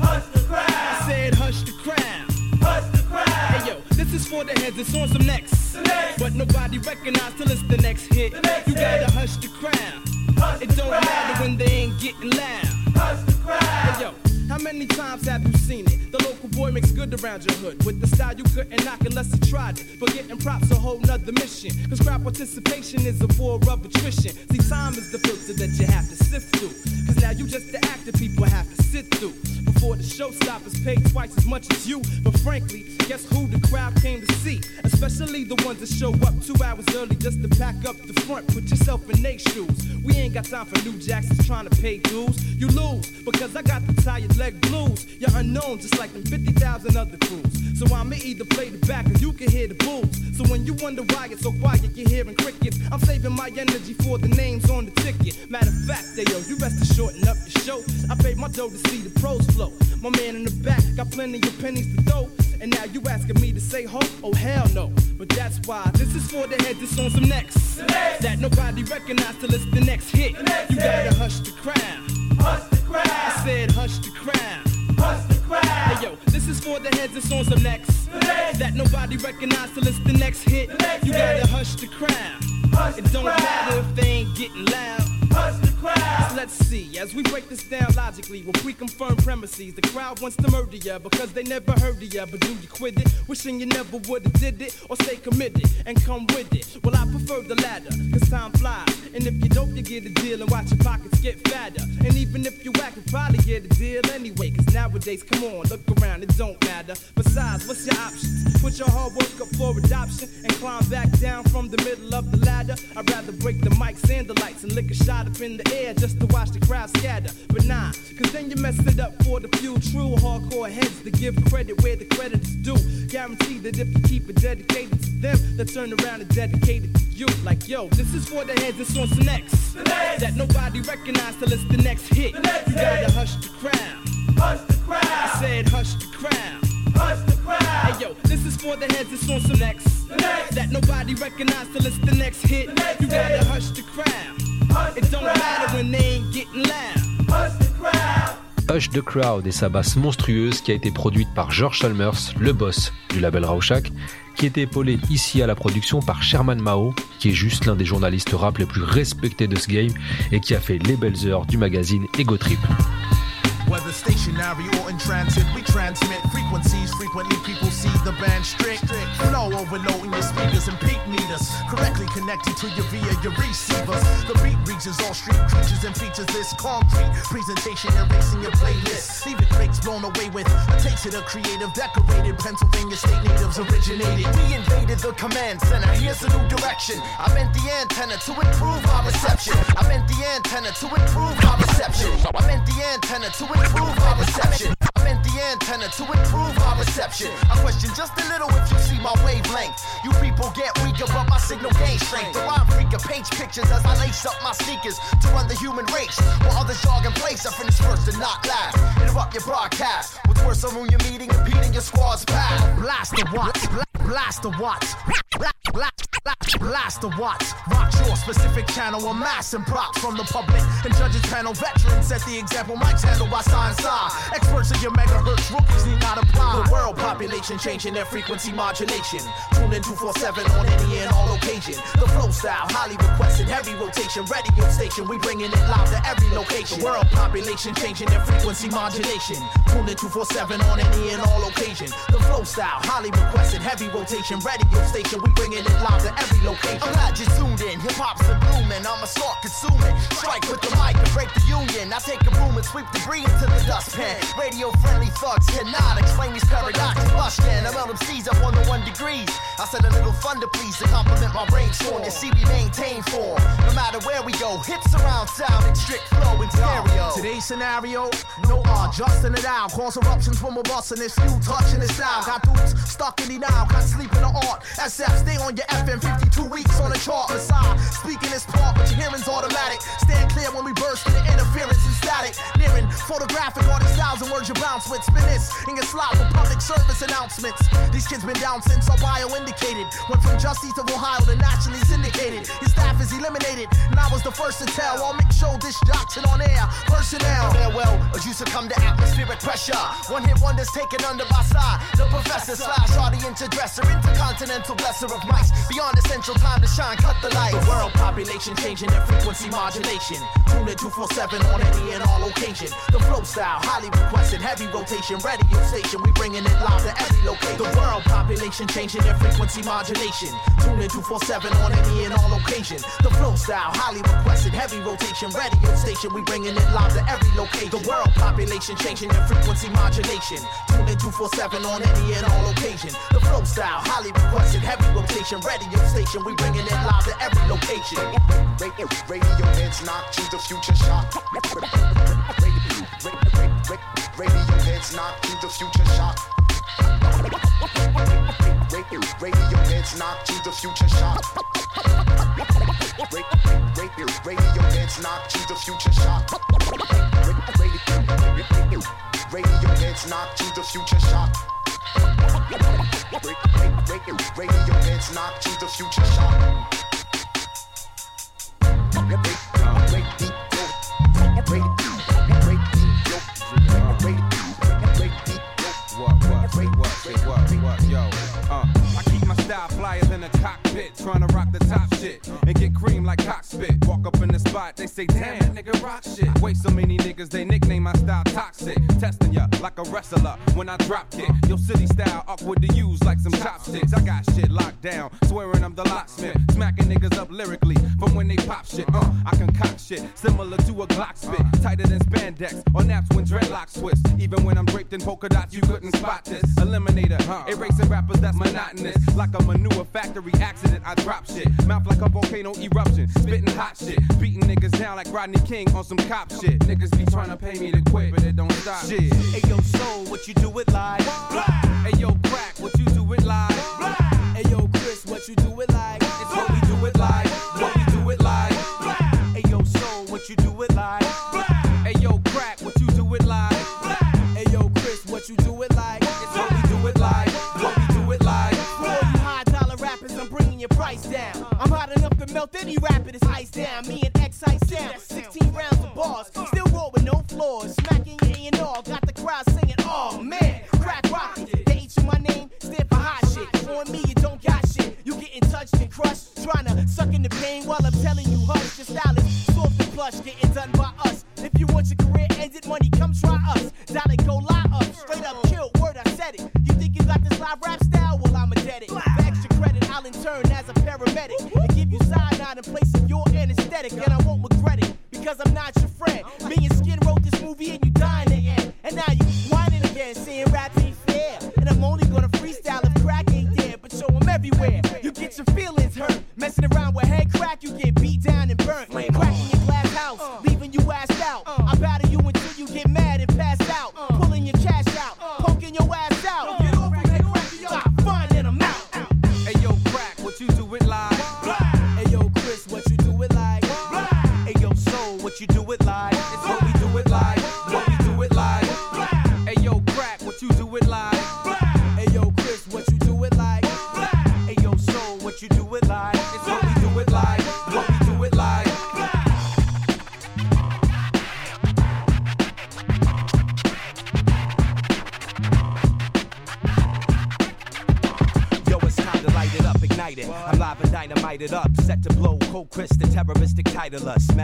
B: Hush the crowd. I said hush the crowd. Hush the crowd. Hey yo, this is for the heads that's on some next. But nobody recognize till it's the next hit. you gotta hush the crowd. It don't matter when they ain't getting loud. Hush the crowd. Hey yo. How many times have you seen it? The local boy makes good around your hood. With the style you couldn't knock unless you tried it. But getting props a whole nother mission. Cause crowd participation is a war of attrition. See, time is the filter that you have to sift through. Now you just the actor people have to sit through. Before the showstoppers pay twice as much as you. But frankly, guess who the crowd came to see? Especially the ones that show up two hours early just to pack up the front. Put yourself in their shoes. We ain't got time for new jacks trying to pay dues. You lose because I got the tired leg blues. You're unknown, just like them 50,000 other crews. So I'ma either play the back or you can hear the bulls. So when you wonder why it's so quiet, you're hearing crickets. I'm saving my energy for the names on the ticket. Matter of fact, yo, you best to shorten up your show. I paid my dough to see the pros flow. My man in the back got plenty of pennies to throw. And now you asking me to say ho? Oh hell no. But that's why this is for the head that's on some next. That nobody recognize till it's the next hit. you gotta hush the crowd. Hush the crowd. I said hush the crowd. Hush the crowd. Hey yo, this is for the heads that's on some next. That nobody recognize till it's the next hit. you gotta hush the crowd. Hush it don't matter if they ain't getting loud. Hush Let's see, as we break this down logically, with pre-confirmed premises, the crowd wants to murder ya because they never heard of ya. But do you quit it? Wishing you never would've did it, or stay committed and come with it. Well, I prefer the latter, cause time flies. And if you don't, you get a deal and watch your pockets get fatter. And even if you whack, you probably get a deal anyway. Cause nowadays, come on, look around, it don't matter. Besides, what's your options? Put your hard work up for adoption and climb back down from the middle of the ladder. I'd rather break the mics and the lights and lick a shot up in the air just to watch the crowd scatter. But nah, cause then you mess it up for the few true hardcore heads to give credit where the credit is due. Guarantee that if you keep it dedicated to them, they'll turn around and dedicate it to you. Like, yo, this is for the heads that's on some next. That nobody recognize till it's the next hit. you gotta hush the crowd. Hush the crowd. I said hush the crowd. Hush the crowd. Hey yo, this is for the heads that's on some next. That nobody recognize till it's the next hit. you gotta hush the crowd. It don't matter when they ain't getting loud. Hush the crowd.
C: Hush the Crowd et sa basse monstrueuse qui a été produite par George Chalmers, le boss du label Rauschak, qui était épaulé ici à la production par Sherman Mao, qui est juste l'un des journalistes rap les plus respectés de ce game et qui a fait les belles heures du magazine Ego Trip.
I: Transit, we transmit frequencies. Frequently, people see the band strict. Flow overloading your speakers and peak meters. Correctly connected to your via your receivers. The beat reaches all street creatures and features this concrete presentation erasing your playlist. Leave it fakes blown away with a taste of the creative, decorated Pennsylvania state natives originated. We invaded the command center. Here's a new direction. I meant the antenna to improve our reception. I meant the antenna to improve our reception. I meant the antenna to improve our reception. The antenna to improve our reception. I question just a little if you see my wavelength. You people get weaker, but my signal gain strength. The rhyme freaker paints pictures as I lace up my sneakers to run the human race. While others jog in place, I finish first and not last. Interrupt your broadcast with words on your meeting, impeding your squad's path. Blast the watts, blast the watts. Blast the watts, rock your specific channel, amassing props from the public and judges panel. Veterans set the example, mics handle by sign side. Experts So your megahertz rookies need not apply. The world population changing their frequency modulation. Tune in 247 on any and all occasion. The flow style, highly requested, heavy rotation, radio station. We bringing it live to every location. The world population changing their frequency modulation. Tune in 247 on any and all occasion. The flow style, highly requested, heavy rotation, radio station. We bringing it live to every location.
J: I'm glad you tuned in. Hip hop's a blooming. I'ma start consuming. Strike with the mic and break the union. I take a broom and sweep debris into the dustpan. Radio friendly thugs cannot explain these paradoxes. Bustin', I'm LMC's up on the one degrees. I said a little thunder please to compliment my brainstorm. You see, we maintain form. No matter where we go, hits around sound in strict flow and stereo.
I: Today's scenario, no R, justin' it out. Cause eruptions when we're busting this you touching this style. Got dudes stuck in the now, can't sleep in the art. SF, stay on your FM 52 weeks on the chart. Messiah, speaking this part, but your hearing's automatic. Stand clear when we burst into interference and static. Nearing photographic, all these styles and words you bounce with. Spin this in your slot for public service announcements. These kids been down since our bio indicated. Went from just east of Ohio to nationally syndicated. His staff is eliminated, and I was the first to tell. All make sure this Jackson on air. Personnel.
J: Farewell, as you succumb to atmospheric pressure. One hit wonders taken under my side. The professor slash audience addresser, intercontinental blesser of mics. Beyond essential time to shine, cut the lights.
I: The world population changing their frequency modulation. Tune in 247 on any and all occasion. The flow style, highly requested, heavy rotation, radio station. We bringing it live to every location. The world population changing their frequency modulation. Tune in 247 on any and all occasion. The flow style, highly requested, heavy rotation, radio station. We bringing it live to every location. The world population changing their frequency modulation. Tune in 247 on any and all occasion. The flow style, highly requested, heavy rotation, radio station. We bringing it live to every location.
K: Radio, radio heads knock to the future shock. Radio, radio heads knock to the future shock. Radio, radio heads knock to the future shock. Radio, radio heads knock to the future shock. Radio, radio heads knock to the future shock. Radio, radio heads knock to the future shock.
L: Style flyer than a cockpit, trying to rock the top shit like cock spit. Walk up in the spot, they say, damn, that nigga rock shit. Wait, so many niggas, they nickname my style toxic. Testing ya like a wrestler when I drop kick. Your city style awkward to use like some chopsticks. I got shit locked down, swearing I'm the locksmith. Smacking niggas up lyrically from when they pop shit. Uh, I concoct shit similar to a Glock spit. Tighter than spandex or naps when dreadlocks twist. Even when I'm draped in polka dots, you couldn't spot this. Eliminator, erasing rappers that's monotonous. Like a manure factory accident, I drop shit. Mouth like a volcano eruption, spitting hot shit. Beating niggas down like Rodney King on some cop shit. Niggas be trying to pay me to quit, but it don't stop. Shit.
M: Hey yo, soul, what you do it like?
L: Hey yo, crack, what you do it like?
M: Hey yo, Chris, what you do it like?
L: It's what we do it like. What we do it like.
M: Hey yo, soul, what you do it like?
L: Hey yo, crack, what you do it like?
M: Hey yo, Chris, what you do it like?
L: It's what we do it like. What we do it like.
M: For all you high dollar rappers, I'm bringing your price. I'm hot enough to melt any rapper that's ice down. Me and X Ice sound, 16 rounds of bars, still roll with no flaws. Smacking your A&R, got the crowd singing, oh man, crack rocket. They H in my name, stand for hot shit. On me, you don't got shit. You getting touched and crushed, trying to suck in the pain while I'm telling you hush. Your style is soft and plush, getting done by us. If you want your career ended, money, come try us. Dollar go lie up, straight up kill, word I said it. You think you got this live rap style? Well, I'm a dead it. I'll intern as a paramedic and give you cyanide in place of your anesthetic, and I won't regret it because I'm not your friend. Me and Skin wrote this movie and you dying in the end, and now you whining again, saying rap ain't fair. And I'm only gonna freestyle if crack ain't there, but show 'em everywhere. You get your feelings hurt, messing around with Headkrack, you get beat down and burnt. Cracking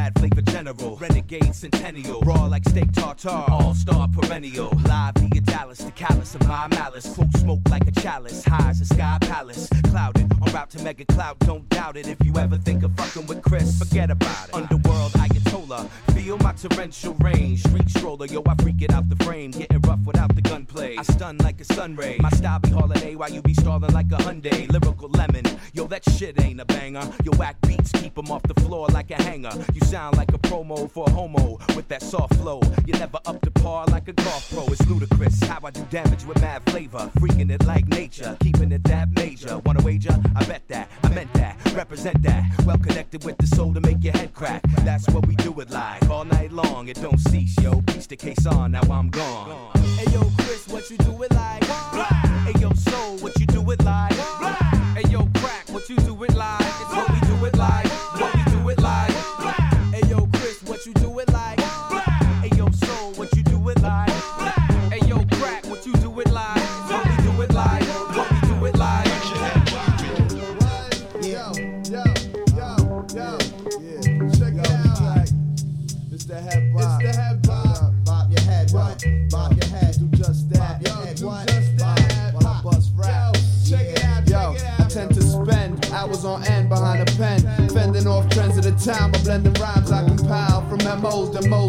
M: Mad
D: flavor general, renegade centennial. Raw like steak tartare, all star perennial. Live via Dallas, the callous of my malice. Quote smoke like a chalice, high as a sky palace. Clouded, on route to mega cloud, don't doubt it. If you ever think of fucking with Chris, forget about it. Underworld, Ayatollah, feel my torrential rain. Street stroller, yo, I freak it out the frame. Getting rough without the gunplay. I stun like a sun ray. My style be holiday while you be stalling like a Hyundai. Lyrical lemon, yo, that shit ain't a banger. Yo, whack beats keep 'em off the floor like a hanger. You sound like a promo for a homo with that soft flow. You never up to par like a golf pro. It's ludicrous how I do damage with mad flavor. Freaking it like nature, keeping it that major. Wanna wager? I bet that, I meant that, represent that. Well connected with the soul to make your head crack. That's what we do it like all night long. It don't cease, yo. Piece the case on, now I'm gone.
F: Hey yo, Chris, what you do it like?
D: Hey yo, soul, what you do it like?
N: Hey yo, you do it like? It's what we do it like.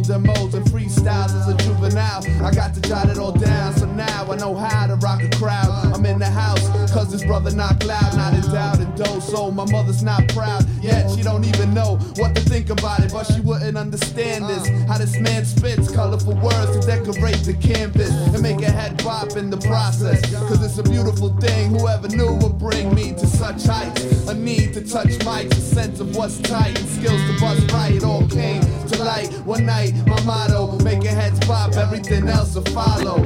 H: Mold demos and freestyles as a juvenile. I got to jot it all down, so now I know how to rock a crowd. Brother not loud, not in doubt and dough. So my mother's not proud yet, she don't even know what to think about it, but she wouldn't understand this. How this man spits colorful words to decorate the canvas and make a head bop in the process. Cause it's a beautiful thing, whoever knew would bring me to such heights. A need to touch mics, a sense of what's tight, and skills to bust right. It all came to light one night. My motto, make your heads pop, everything else will follow.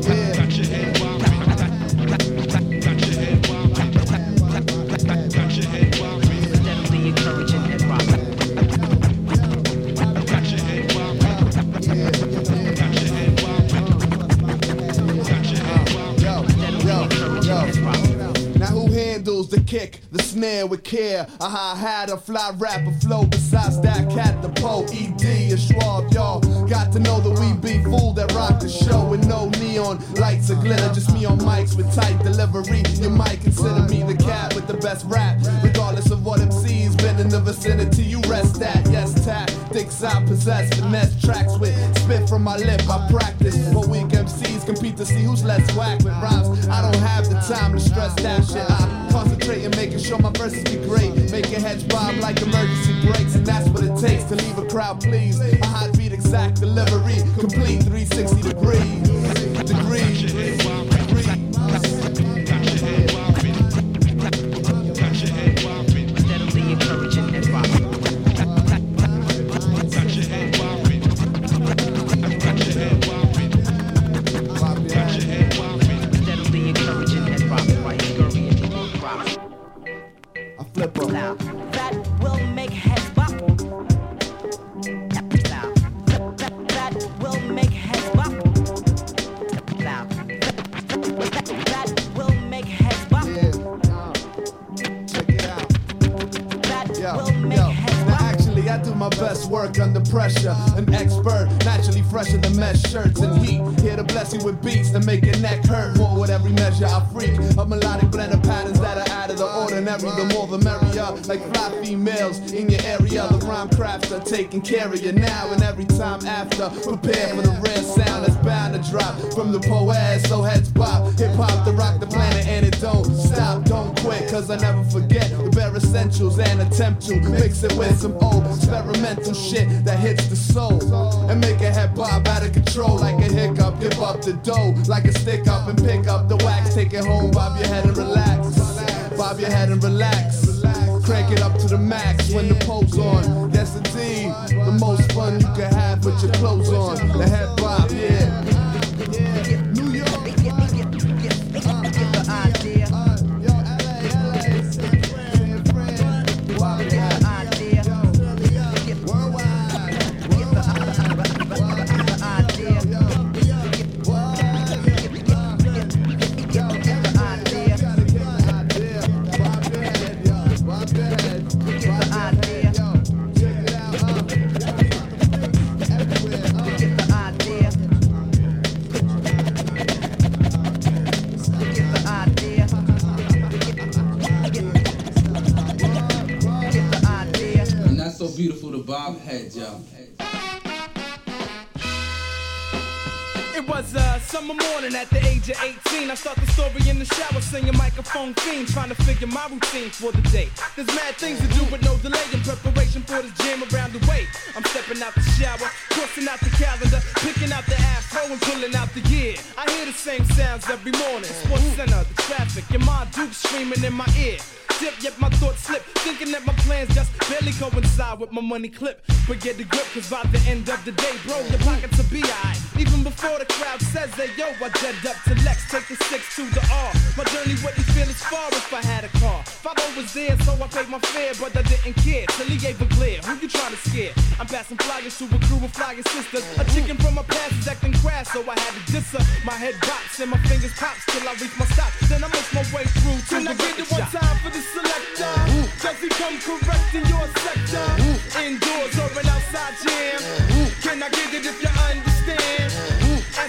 H: Yeah. Snare with care? A hi-hat, a fly rapper flow besides that cat, the Poe, ED, and Schwab, y'all. Got to know that we be fool that rock the show with no neon lights or glitter. Just me on mics with tight delivery. You might consider me the cat with the best rap. Regardless of what MC's been in the vicinity, you rest that. Yes, tactics I possess. Finesse tracks with spit from my lip. I practice. But weak MCs compete to see who's less whack with rhymes. I don't have the time to stress that shit. I concentrate and making sure my verses be great. Making heads bob like emergency brakes. And that's what it takes to leave a crowd pleased. A hot beat, exact delivery. Complete 360 degrees. Degrees. Of you now and every time after. Prepare for the rare sound that's bound to drop from the poet. So heads bop. Hip hop to rock the planet and it don't stop. Don't quit, cause I never forget the bare essentials and attempt to mix it with some old experimental shit that hits the soul and make a head bob out of control like a hiccup. Give up the dough like a stick up and pick up the wax. Take it home, bob your head and relax. Bob your head and relax.
B: Summer morning at the age of 18. I start the story in the shower, singing microphone fiend, trying to figure my routine for the day. There's mad things to do with no delay in preparation for this jam around the way. I'm stepping out the shower, crossing out the calendar, picking out the afro and pulling out the gear. I hear the same sounds every morning. Sports Center, the traffic, and my Duke screaming in my ear dip, yet my thoughts slip. Thinking that my plans just barely coincide with my money clip. But get the grip, cause by the end of the day, bro, your pockets will be alright. Even before the crowd says that, yo, I jet up to Lex, take the six to the R. My journey wouldn't feel as far if I had a car. Father was there, so I paid my fare, but I didn't care. Till he gave a glare. Who you trying to scare? I'm passing flyers to a crew of flying sisters. A chicken from my past is acting crass, so I had to diss her. My head bops and my fingers pop till I reach my stop. Then I make my way through to
A: Can
B: the
A: I get it one
B: shop.
A: time for the selector? Does he come correct in your sector? Indoors or an outside jam? Can I get it if you understand?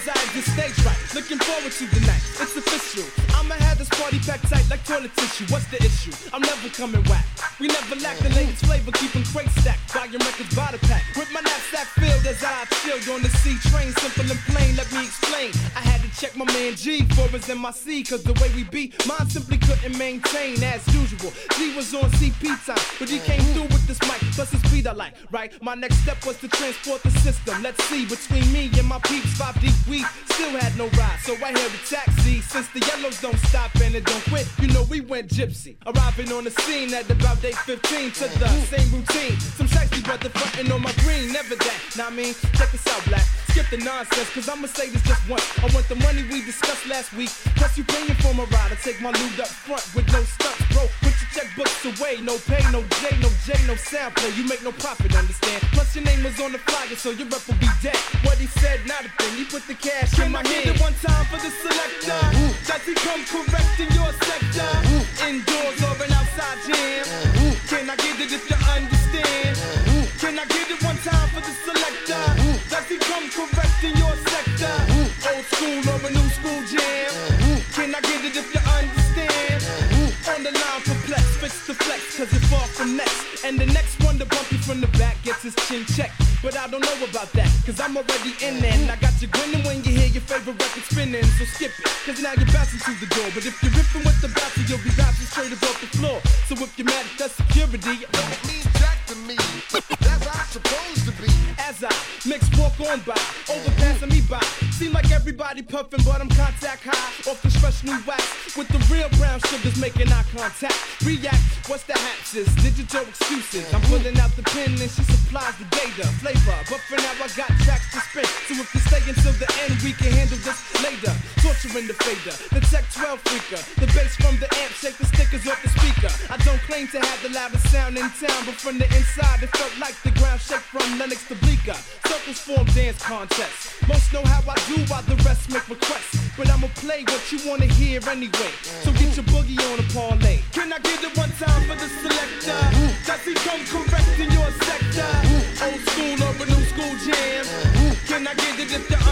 B: I exit stage right, looking forward to the night. It's official. I'ma have this party packed tight like toilet tissue. What's the issue? I'm never coming whack. We never lack the latest flavor, keeping crates stacked. Buying records by the pack. With my knapsack filled as I chilled on the C train. Simple and plain, let me explain. I had to check my man G for his MIC, cause the way we be, mine simply couldn't maintain as usual. G was on CP time, but he came through with this mic, plus his speed I like, right? My next step was to transport the system. Let's see, between me and my peeps, five deep, we still had no ride. So I hailed a taxi. Since the yellows don't stop and it don't quit, you know we went gypsy. Arriving on the scene at about day 15 to the same routine. Some shiesty brother frontin' on my green, never that. Now I mean, check this out, black. Skip the nonsense, cause I'ma say this just once. I want the money we discussed last week. Plus you paying for my ride. I take my loot up front with no stunts, bro. Put your checkbooks away. No pay, no J, no J, no sound play. You make no profit, understand? Plus your name was on the flyer, so your rep will be dead. What he said, not a thing. He put the cash in
A: Can
B: my
A: I
B: hand.
A: it one time for the selector? Does he come correct in your sector? Indoors or an outside jam? Can I get it if you understand? And the next one to bump you from the back gets his chin checked. But I don't know about that, cause I'm already in there. And I got you grinning when you hear your favorite record spinning. So skip it, cause now you're bouncing to the door. But if you're ripping with the bouncer, you'll be bouncing straight up the floor. So if you're mad at that security, don't mean jack to me. That's how I'm supposed to be. As I mix walk on by, everybody puffing, but I'm contact high. Off this fresh new wax with the real brown sugars making eye contact. React, what's the hatches? Digital excuses. I'm pulling out the pen and she supplies the data, flavor. But for now, I got tracks to spin. So if you stay until the end, we can handle this later. Torturing the fader, the Tech 12 freaker. The bass from the amp, shake the stickers off the to have the loudest sound in town, but from the inside, it felt like the ground shake from Lenox to Bleecker. Circles form dance contests. Most know how I do while the rest make requests. But I'ma play what you wanna hear anyway. So get your boogie on a parlay. Can I get it one time for the selector? Does he come correct in your sector? Old school or a new school jam? Can I get it if you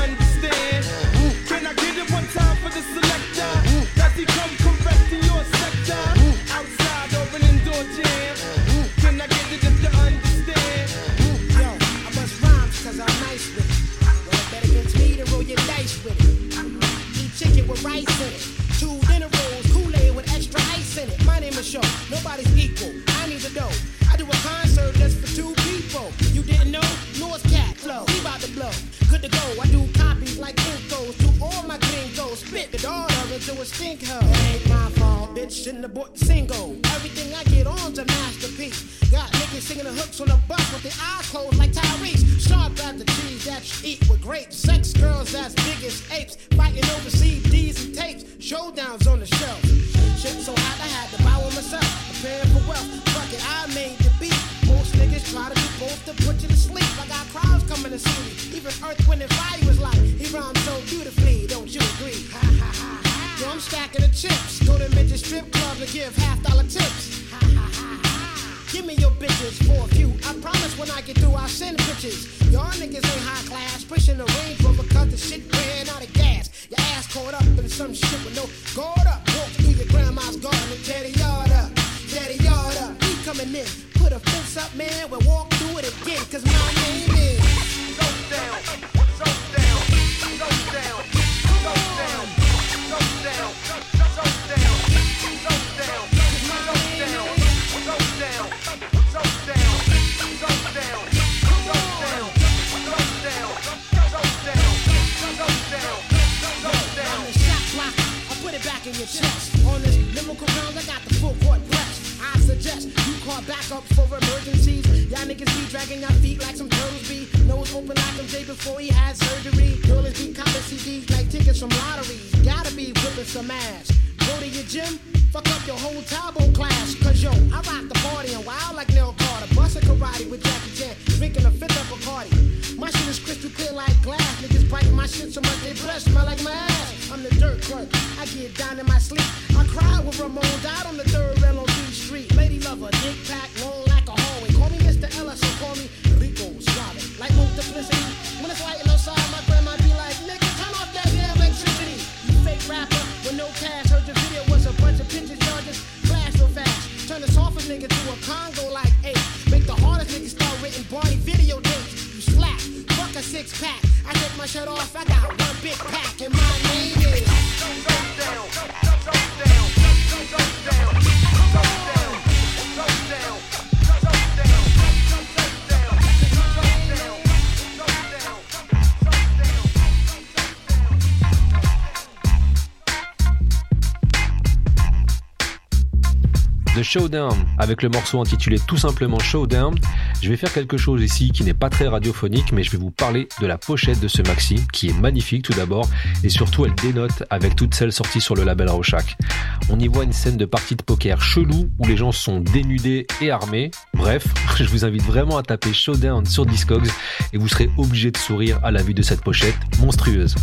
A: shit so much they breath smell like my ass. I'm the dirt clerk, I get down in my sleep. I cried with Ramon, died on the third rail on D Street. Lady lover, dick pack, long
C: Showdown avec le morceau intitulé tout simplement Showdown. Je vais faire quelque chose ici qui n'est pas très radiophonique, mais je vais vous parler de la pochette de ce maxi qui est magnifique tout d'abord et surtout elle dénote avec toutes celles sorties sur le label Rorschach. On y voit une scène de partie de poker chelou où les gens sont dénudés et armés. Bref, je vous invite vraiment à taper Showdown sur Discogs et vous serez obligé de sourire à la vue de cette pochette monstrueuse.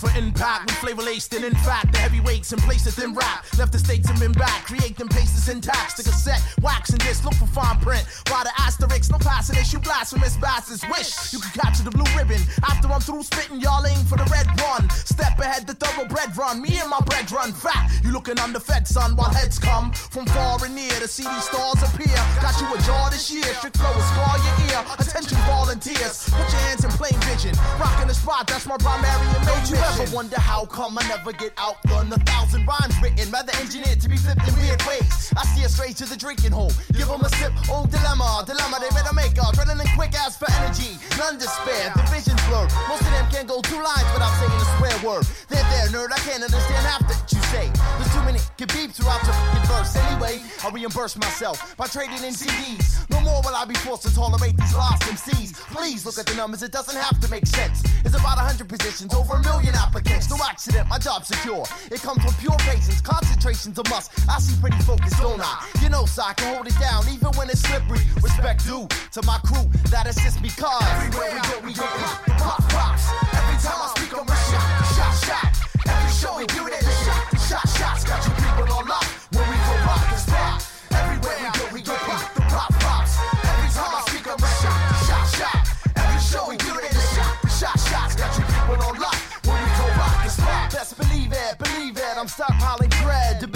O: For impact, we flavor laced and in fact, the heavyweights in place of them rap. Left the stakes and been back, create them paces intact. A set, wax and this, look for fine print. Why the asterisks, no passing this, you blasphemous bastards. Wish you could capture the blue ribbon. After I'm through spitting, y'all aim for the red one. Step ahead, the double thoroughbred run. Me and my bread run fat. You looking underfed, son, while heads come from far and near to see these stars appear. Got you a jaw this year, strict flow will scar your ear. Attention, volunteers, put your hands in plain vision. Rocking the spot, that's my primary and
I: Don't you ever wonder how come I never get outdone? A thousand rhymes written, rather engineered to be flipped in weird ways. I steer straight to the drinking hole, give them a sip. Oh, dilemma, dilemma, they better make. Running quick ass for energy, none despair. The vision's blurred. Most of them can't go two lines without saying a swear word. They're there, nerd, I can't understand half that you say. There's too many can beep throughout fucking verse. Anyway, I reimburse myself by trading in CDs. No more will I be forced to tolerate these lost MCs. Please look at the numbers, it doesn't have to make sense. It's about a hundred positions, over a million applicants. No accident, my job's secure. It comes with pure patience, concentration's a must. I see pretty focused, don't I? You know, so I can hold it down, even when it's slippery. Respect due to my crew that assists me, cause everywhere we go, we get pop, pop, pops. Every time I speak, I'm a shot, shot, shot. Every show we do it, shot, shot, shots. Got you I'm stockpiling credibility.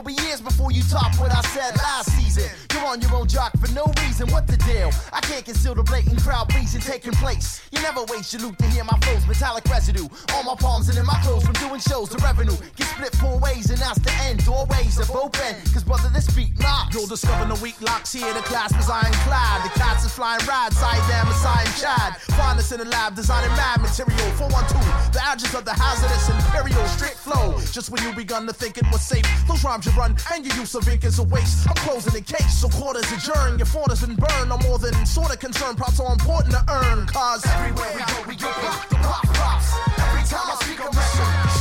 I: It'll be years before you top what I said last season. You're on your own jock for no reason. What the deal? I can't conceal the blatant crowd pleasing taking place. You never waste your loot to hear my flows, metallic residue. On my palms and in my clothes from doing shows. The revenue get split four ways, and that's the end. Doorways are both end. Cause brother, this beat knocks.
O: You'll discover the weak locks here. The class was ironclad. The cats is flying rad. I damn, Messiah and Chad. Find us in the lab, designing mad material. 412, the address of the hazardous imperial. Strict flow. Just when you begun to think it was safe. Those rhymes you run and your use of ink is a waste. I'm closing the case, so quarters adjourn. Your has been burned. I'm more than sort of concerned. Props are important to earn. Cause
I: everywhere we go, we get pop, the pop, pops. Every time I speak, I'm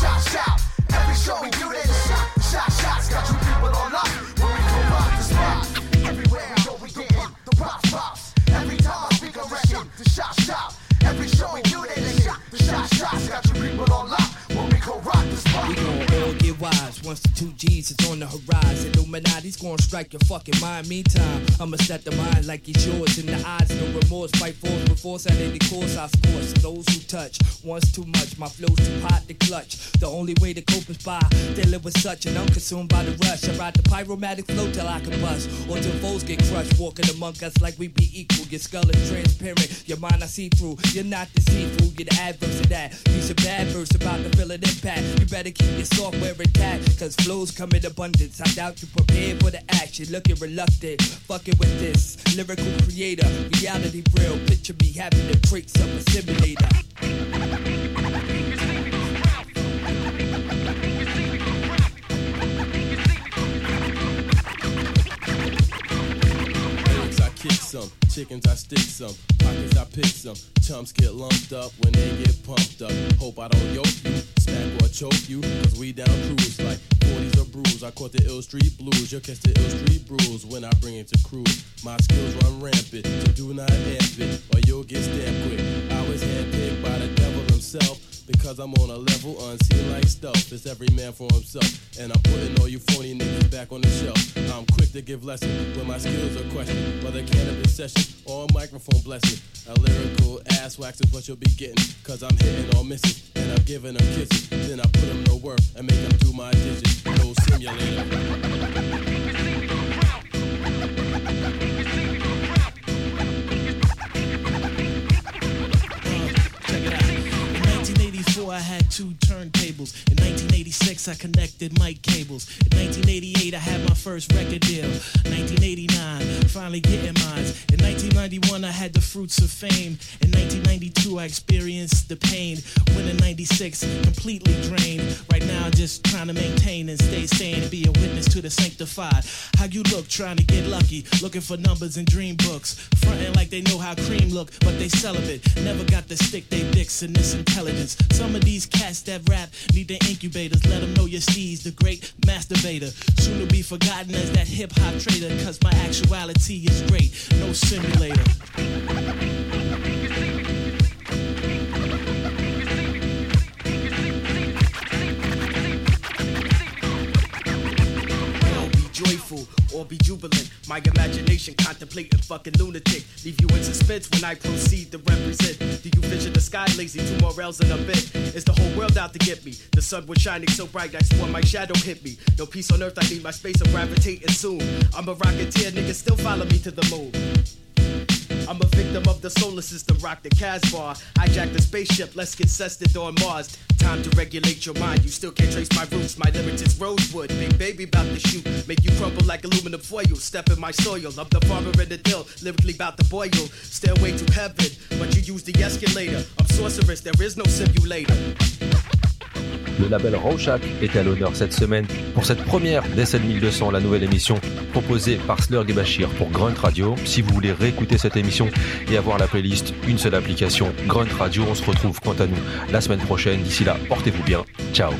I: shot, shot. Every show we do this, shot, shots. Got you people on lock
E: strike your fucking mind. Meantime, I'ma set the mind like it's yours. In the eyes, no remorse. Fight force force at any course. I scorch those who touch. Once too much, my flow's too hot to clutch. The only way to cope is by dealing with such, and I'm consumed by the rush. I ride the pyromatic flow till I can bust, or till foes get crushed. Walking among us like we be equal. Your skull is transparent, your mind I see through. You're not deceitful, you're the adverse of that. Piece of bad verse about to feel an impact. You better keep your software intact, cause flows come in abundance. I doubt you prepared for the action, looking reluctant. Fucking with this lyrical creator, reality real. Picture me having traits of a simulator.
P: Kick some, chickens I stick some, pockets I pick some, chumps get lumped up when they get pumped up. Hope I don't yoke you, smack or choke you, cause we down cruise like 40s or brews. I caught the ill street blues, you'll catch the ill street brews when I bring it to cruise. My skills run rampant, so do not amp it, or you'll get stamped quick. I was handpicked by the devil himself. Because I'm on a level unseen like stealth. It's every man for himself. And I'm putting all you phony niggas back on the shelf. I'm quick to give lessons when my skills are questioned. Whether cannabis session or a microphone blessing. A lyrical ass wax is what you'll be getting. Cause I'm hitting all misses. And I'm giving them kisses. Then I put them to work and make them do my digits. No simulator.
Q: 1984, I had two turntables. In 1986, I connected mic cables. In 1988, I had my first record deal. 1989, finally getting mine. In 1991, I had the fruits of fame. In 1992, I experienced the pain. In 96, completely drained. Right now, just trying to maintain and stay sane and be a witness to the sanctified. How you look, trying to get lucky, looking for numbers in dream books. Fronting like they know how cream look, but they celibate. Never got to stick they dicks in this intelligence. Some of these cats that rap need their incubators. Let them know your Steve's the great masturbator. Soon to be forgotten as that hip hop trader, cause my actuality is great. No simulator.
F: Or be jubilant. My imagination contemplating fucking lunatic. Leave you in suspense when I proceed to represent. Do you vision the sky lazy? Two more rails in a bit. Is the whole world out to get me? The sun was shining so bright I swore my shadow hit me. No peace on earth, I need my space of gravitating soon. I'm a rocketeer, niggas still follow me to the moon. I'm a victim of the solar system, rock the Casbah. Hijack the spaceship, let's get cested on Mars. Time to regulate your mind, you still can't trace my roots. My lyrics is rosewood, big baby about to shoot. Make you crumble like aluminum foil. Step in my soil, I'm the farmer in the dill, lyrically about to boil. Stairway to heaven, but you use the escalator. I'm sorceress, there is no simulator.
C: Le label Rorschach est à l'honneur cette semaine pour cette première d'SL 1200, la nouvelle émission proposée par Slurg et Bachir pour Grunt Radio. Si vous voulez réécouter cette émission et avoir la playlist, une seule application, Grunt Radio. On se retrouve quant à nous la semaine prochaine. D'ici là, portez-vous bien. Ciao.